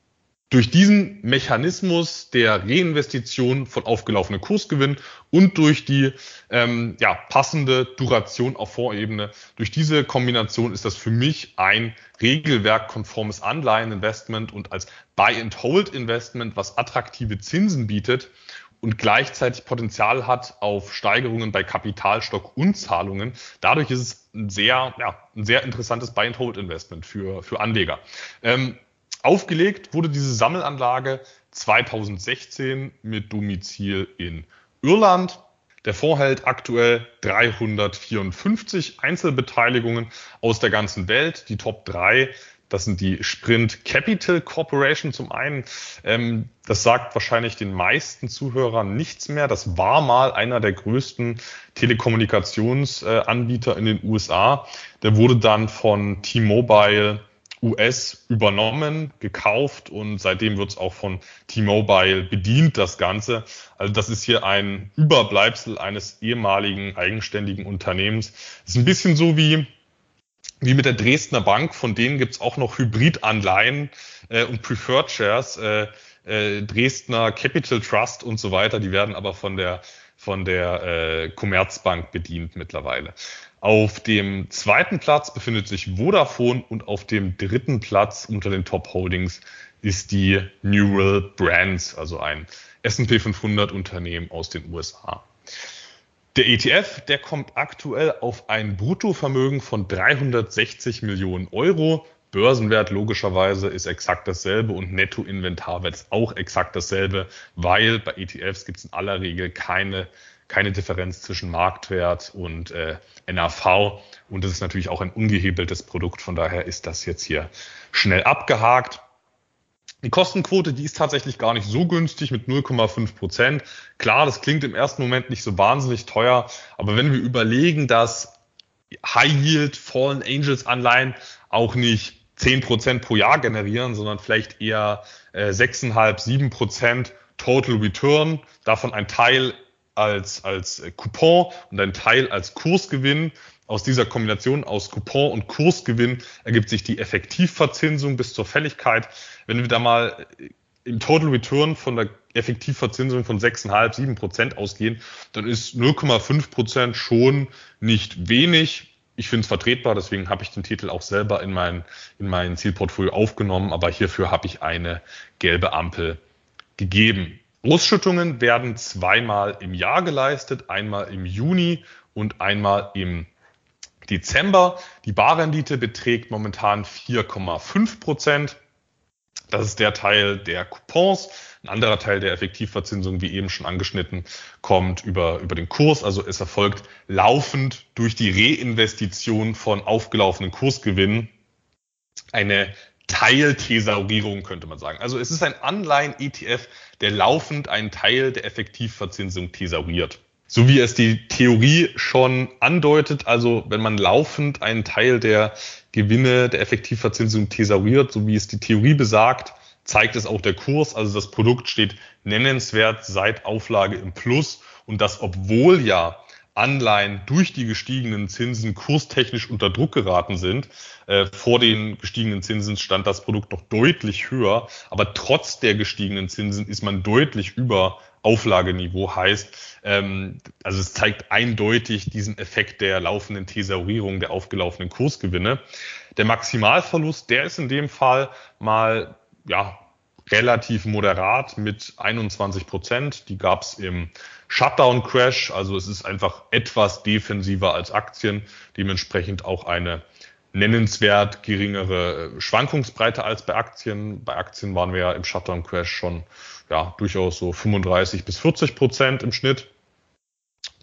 durch diesen Mechanismus der Reinvestition von aufgelaufenen Kursgewinn und durch die ähm, ja, passende Duration auf Vorebene, durch diese Kombination ist das für mich ein regelwerkkonformes Anleiheninvestment und als Buy-and-Hold-Investment, was attraktive Zinsen bietet und gleichzeitig Potenzial hat auf Steigerungen bei Kapitalstock und Zahlungen. Dadurch ist es ein sehr, ja, ein sehr interessantes Buy-and-Hold-Investment für, für Anleger. Ähm, aufgelegt wurde diese Sammelanlage 2016 mit Domizil in Irland. Der Fonds hält aktuell 354 Einzelbeteiligungen aus der ganzen Welt. Die Top 3 das sind die Sprint Capital Corporation zum einen. Ähm, das sagt wahrscheinlich den meisten Zuhörern nichts mehr. Das war mal einer der größten Telekommunikationsanbieter in den USA. Der wurde dann von T-Mobile US übernommen, gekauft und seitdem wird es auch von T-Mobile bedient, das Ganze. Also das ist hier ein Überbleibsel eines ehemaligen eigenständigen Unternehmens. Das ist ein bisschen so wie wie mit der Dresdner Bank, von denen gibt's auch noch Hybridanleihen äh, und Preferred Shares, äh, äh, Dresdner Capital Trust und so weiter, die werden aber von der von der äh, Commerzbank bedient mittlerweile. Auf dem zweiten Platz befindet sich Vodafone und auf dem dritten Platz unter den Top Holdings ist die Neural Brands, also ein S&P 500 Unternehmen aus den USA. Der ETF, der kommt aktuell auf ein Bruttovermögen von 360 Millionen Euro. Börsenwert logischerweise ist exakt dasselbe und Nettoinventarwert ist auch exakt dasselbe, weil bei ETFs gibt es in aller Regel keine, keine Differenz zwischen Marktwert und äh, NAV. Und das ist natürlich auch ein ungehebeltes Produkt. Von daher ist das jetzt hier schnell abgehakt. Die Kostenquote, die ist tatsächlich gar nicht so günstig mit 0,5 Prozent. Klar, das klingt im ersten Moment nicht so wahnsinnig teuer, aber wenn wir überlegen, dass High Yield Fallen Angels Anleihen auch nicht 10 Prozent pro Jahr generieren, sondern vielleicht eher äh, 6,5, 7 Prozent Total Return, davon ein Teil als, als Coupon und ein Teil als Kursgewinn, aus dieser Kombination aus Coupon und Kursgewinn ergibt sich die Effektivverzinsung bis zur Fälligkeit. Wenn wir da mal im Total Return von der Effektivverzinsung von 6,5, 7 Prozent ausgehen, dann ist 0,5 Prozent schon nicht wenig. Ich finde es vertretbar, deswegen habe ich den Titel auch selber in mein, in mein Zielportfolio aufgenommen, aber hierfür habe ich eine gelbe Ampel gegeben. Ausschüttungen werden zweimal im Jahr geleistet, einmal im Juni und einmal im Dezember. Die Barrendite beträgt momentan 4,5 Prozent. Das ist der Teil der Coupons. Ein anderer Teil der Effektivverzinsung, wie eben schon angeschnitten, kommt über, über den Kurs. Also es erfolgt laufend durch die Reinvestition von aufgelaufenen Kursgewinnen eine Teilthesaurierung, könnte man sagen. Also es ist ein Anleihen-ETF, der laufend einen Teil der Effektivverzinsung thesauriert so wie es die Theorie schon andeutet, also wenn man laufend einen Teil der Gewinne der Effektivverzinsung thesauriert, so wie es die Theorie besagt, zeigt es auch der Kurs. Also das Produkt steht nennenswert seit Auflage im Plus und das obwohl ja Anleihen durch die gestiegenen Zinsen kurstechnisch unter Druck geraten sind. Äh, vor den gestiegenen Zinsen stand das Produkt noch deutlich höher, aber trotz der gestiegenen Zinsen ist man deutlich über Auflageniveau heißt. Ähm, also es zeigt eindeutig diesen Effekt der laufenden Thesaurierung der aufgelaufenen Kursgewinne. Der Maximalverlust, der ist in dem Fall mal ja relativ moderat mit 21 Prozent. Die gab es im Shutdown-Crash, also es ist einfach etwas defensiver als Aktien, dementsprechend auch eine nennenswert geringere Schwankungsbreite als bei Aktien. Bei Aktien waren wir ja im Shutdown-Crash schon ja, durchaus so 35 bis 40 Prozent im Schnitt.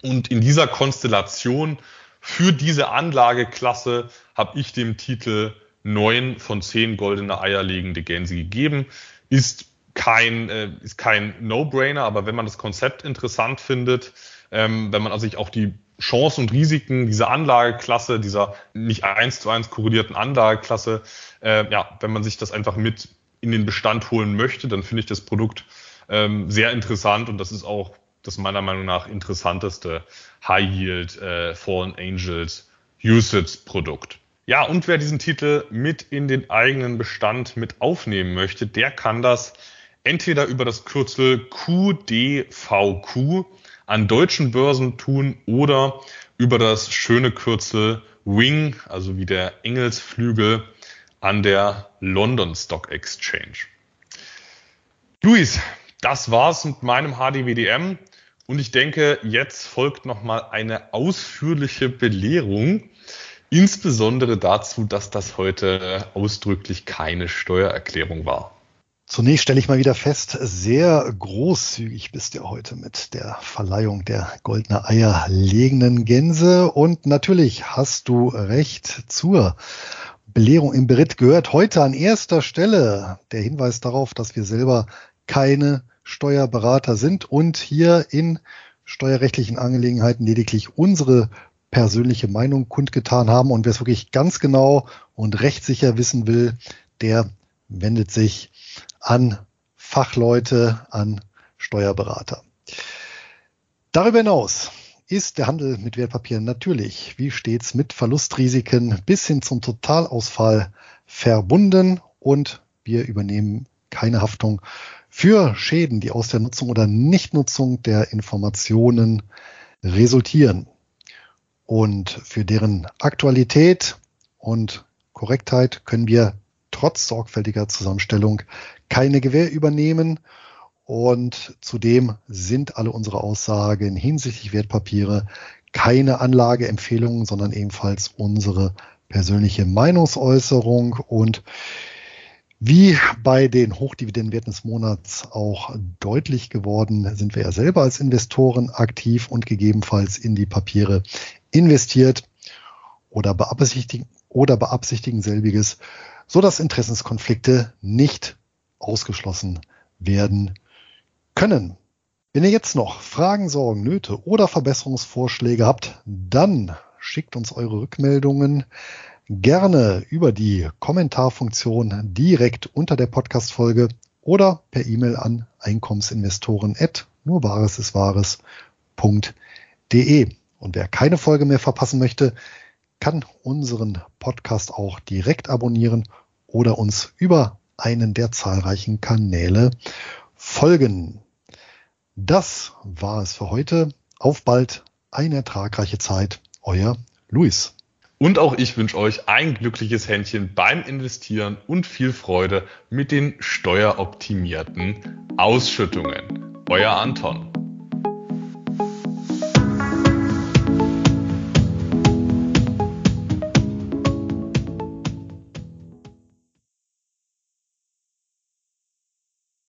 Und in dieser Konstellation für diese Anlageklasse habe ich dem Titel neun von zehn goldene eierlegende Gänse gegeben. Ist kein, äh, ist kein No-Brainer, aber wenn man das Konzept interessant findet, ähm, wenn man also sich auch die Chancen und Risiken dieser Anlageklasse, dieser nicht eins zu eins korrelierten Anlageklasse, äh, ja, wenn man sich das einfach mit in den Bestand holen möchte, dann finde ich das Produkt ähm, sehr interessant und das ist auch das meiner Meinung nach interessanteste High Yield äh, Fallen Angels Usage Produkt. Ja, und wer diesen Titel mit in den eigenen Bestand mit aufnehmen möchte, der kann das entweder über das Kürzel QDVQ an deutschen Börsen tun oder über das schöne Kürzel Wing, also wie der Engelsflügel an der London Stock Exchange. Luis, das war's mit meinem HDWDM und ich denke, jetzt folgt nochmal eine ausführliche Belehrung, insbesondere dazu, dass das heute ausdrücklich keine Steuererklärung war. Zunächst stelle ich mal wieder fest, sehr großzügig bist du heute mit der Verleihung der goldene Eier legenden Gänse. Und natürlich hast du recht zur Belehrung im Beritt gehört heute an erster Stelle der Hinweis darauf, dass wir selber keine Steuerberater sind und hier in steuerrechtlichen Angelegenheiten lediglich unsere persönliche Meinung kundgetan haben. Und wer es wirklich ganz genau und rechtssicher wissen will, der wendet sich an Fachleute, an Steuerberater. Darüber hinaus ist der Handel mit Wertpapieren natürlich, wie stets, mit Verlustrisiken bis hin zum Totalausfall verbunden und wir übernehmen keine Haftung für Schäden, die aus der Nutzung oder Nichtnutzung der Informationen resultieren und für deren Aktualität und Korrektheit können wir trotz sorgfältiger Zusammenstellung keine Gewähr übernehmen. Und zudem sind alle unsere Aussagen hinsichtlich Wertpapiere keine Anlageempfehlungen, sondern ebenfalls unsere persönliche Meinungsäußerung. Und wie bei den Hochdividendenwerten des Monats auch deutlich geworden, sind wir ja selber als Investoren aktiv und gegebenenfalls in die Papiere investiert oder beabsichtigen, oder beabsichtigen selbiges, so dass Interessenskonflikte nicht ausgeschlossen werden können. Wenn ihr jetzt noch Fragen, Sorgen, Nöte oder Verbesserungsvorschläge habt, dann schickt uns eure Rückmeldungen gerne über die Kommentarfunktion direkt unter der Podcast-Folge oder per E-Mail an Einkommensinvestoren nur wahres ist wahres.de. Und wer keine Folge mehr verpassen möchte, kann unseren Podcast auch direkt abonnieren oder uns über einen der zahlreichen Kanäle folgen. Das war es für heute. Auf bald, eine ertragreiche Zeit. Euer Luis. Und auch ich wünsche euch ein glückliches Händchen beim Investieren und viel Freude mit den steueroptimierten Ausschüttungen. Euer Anton.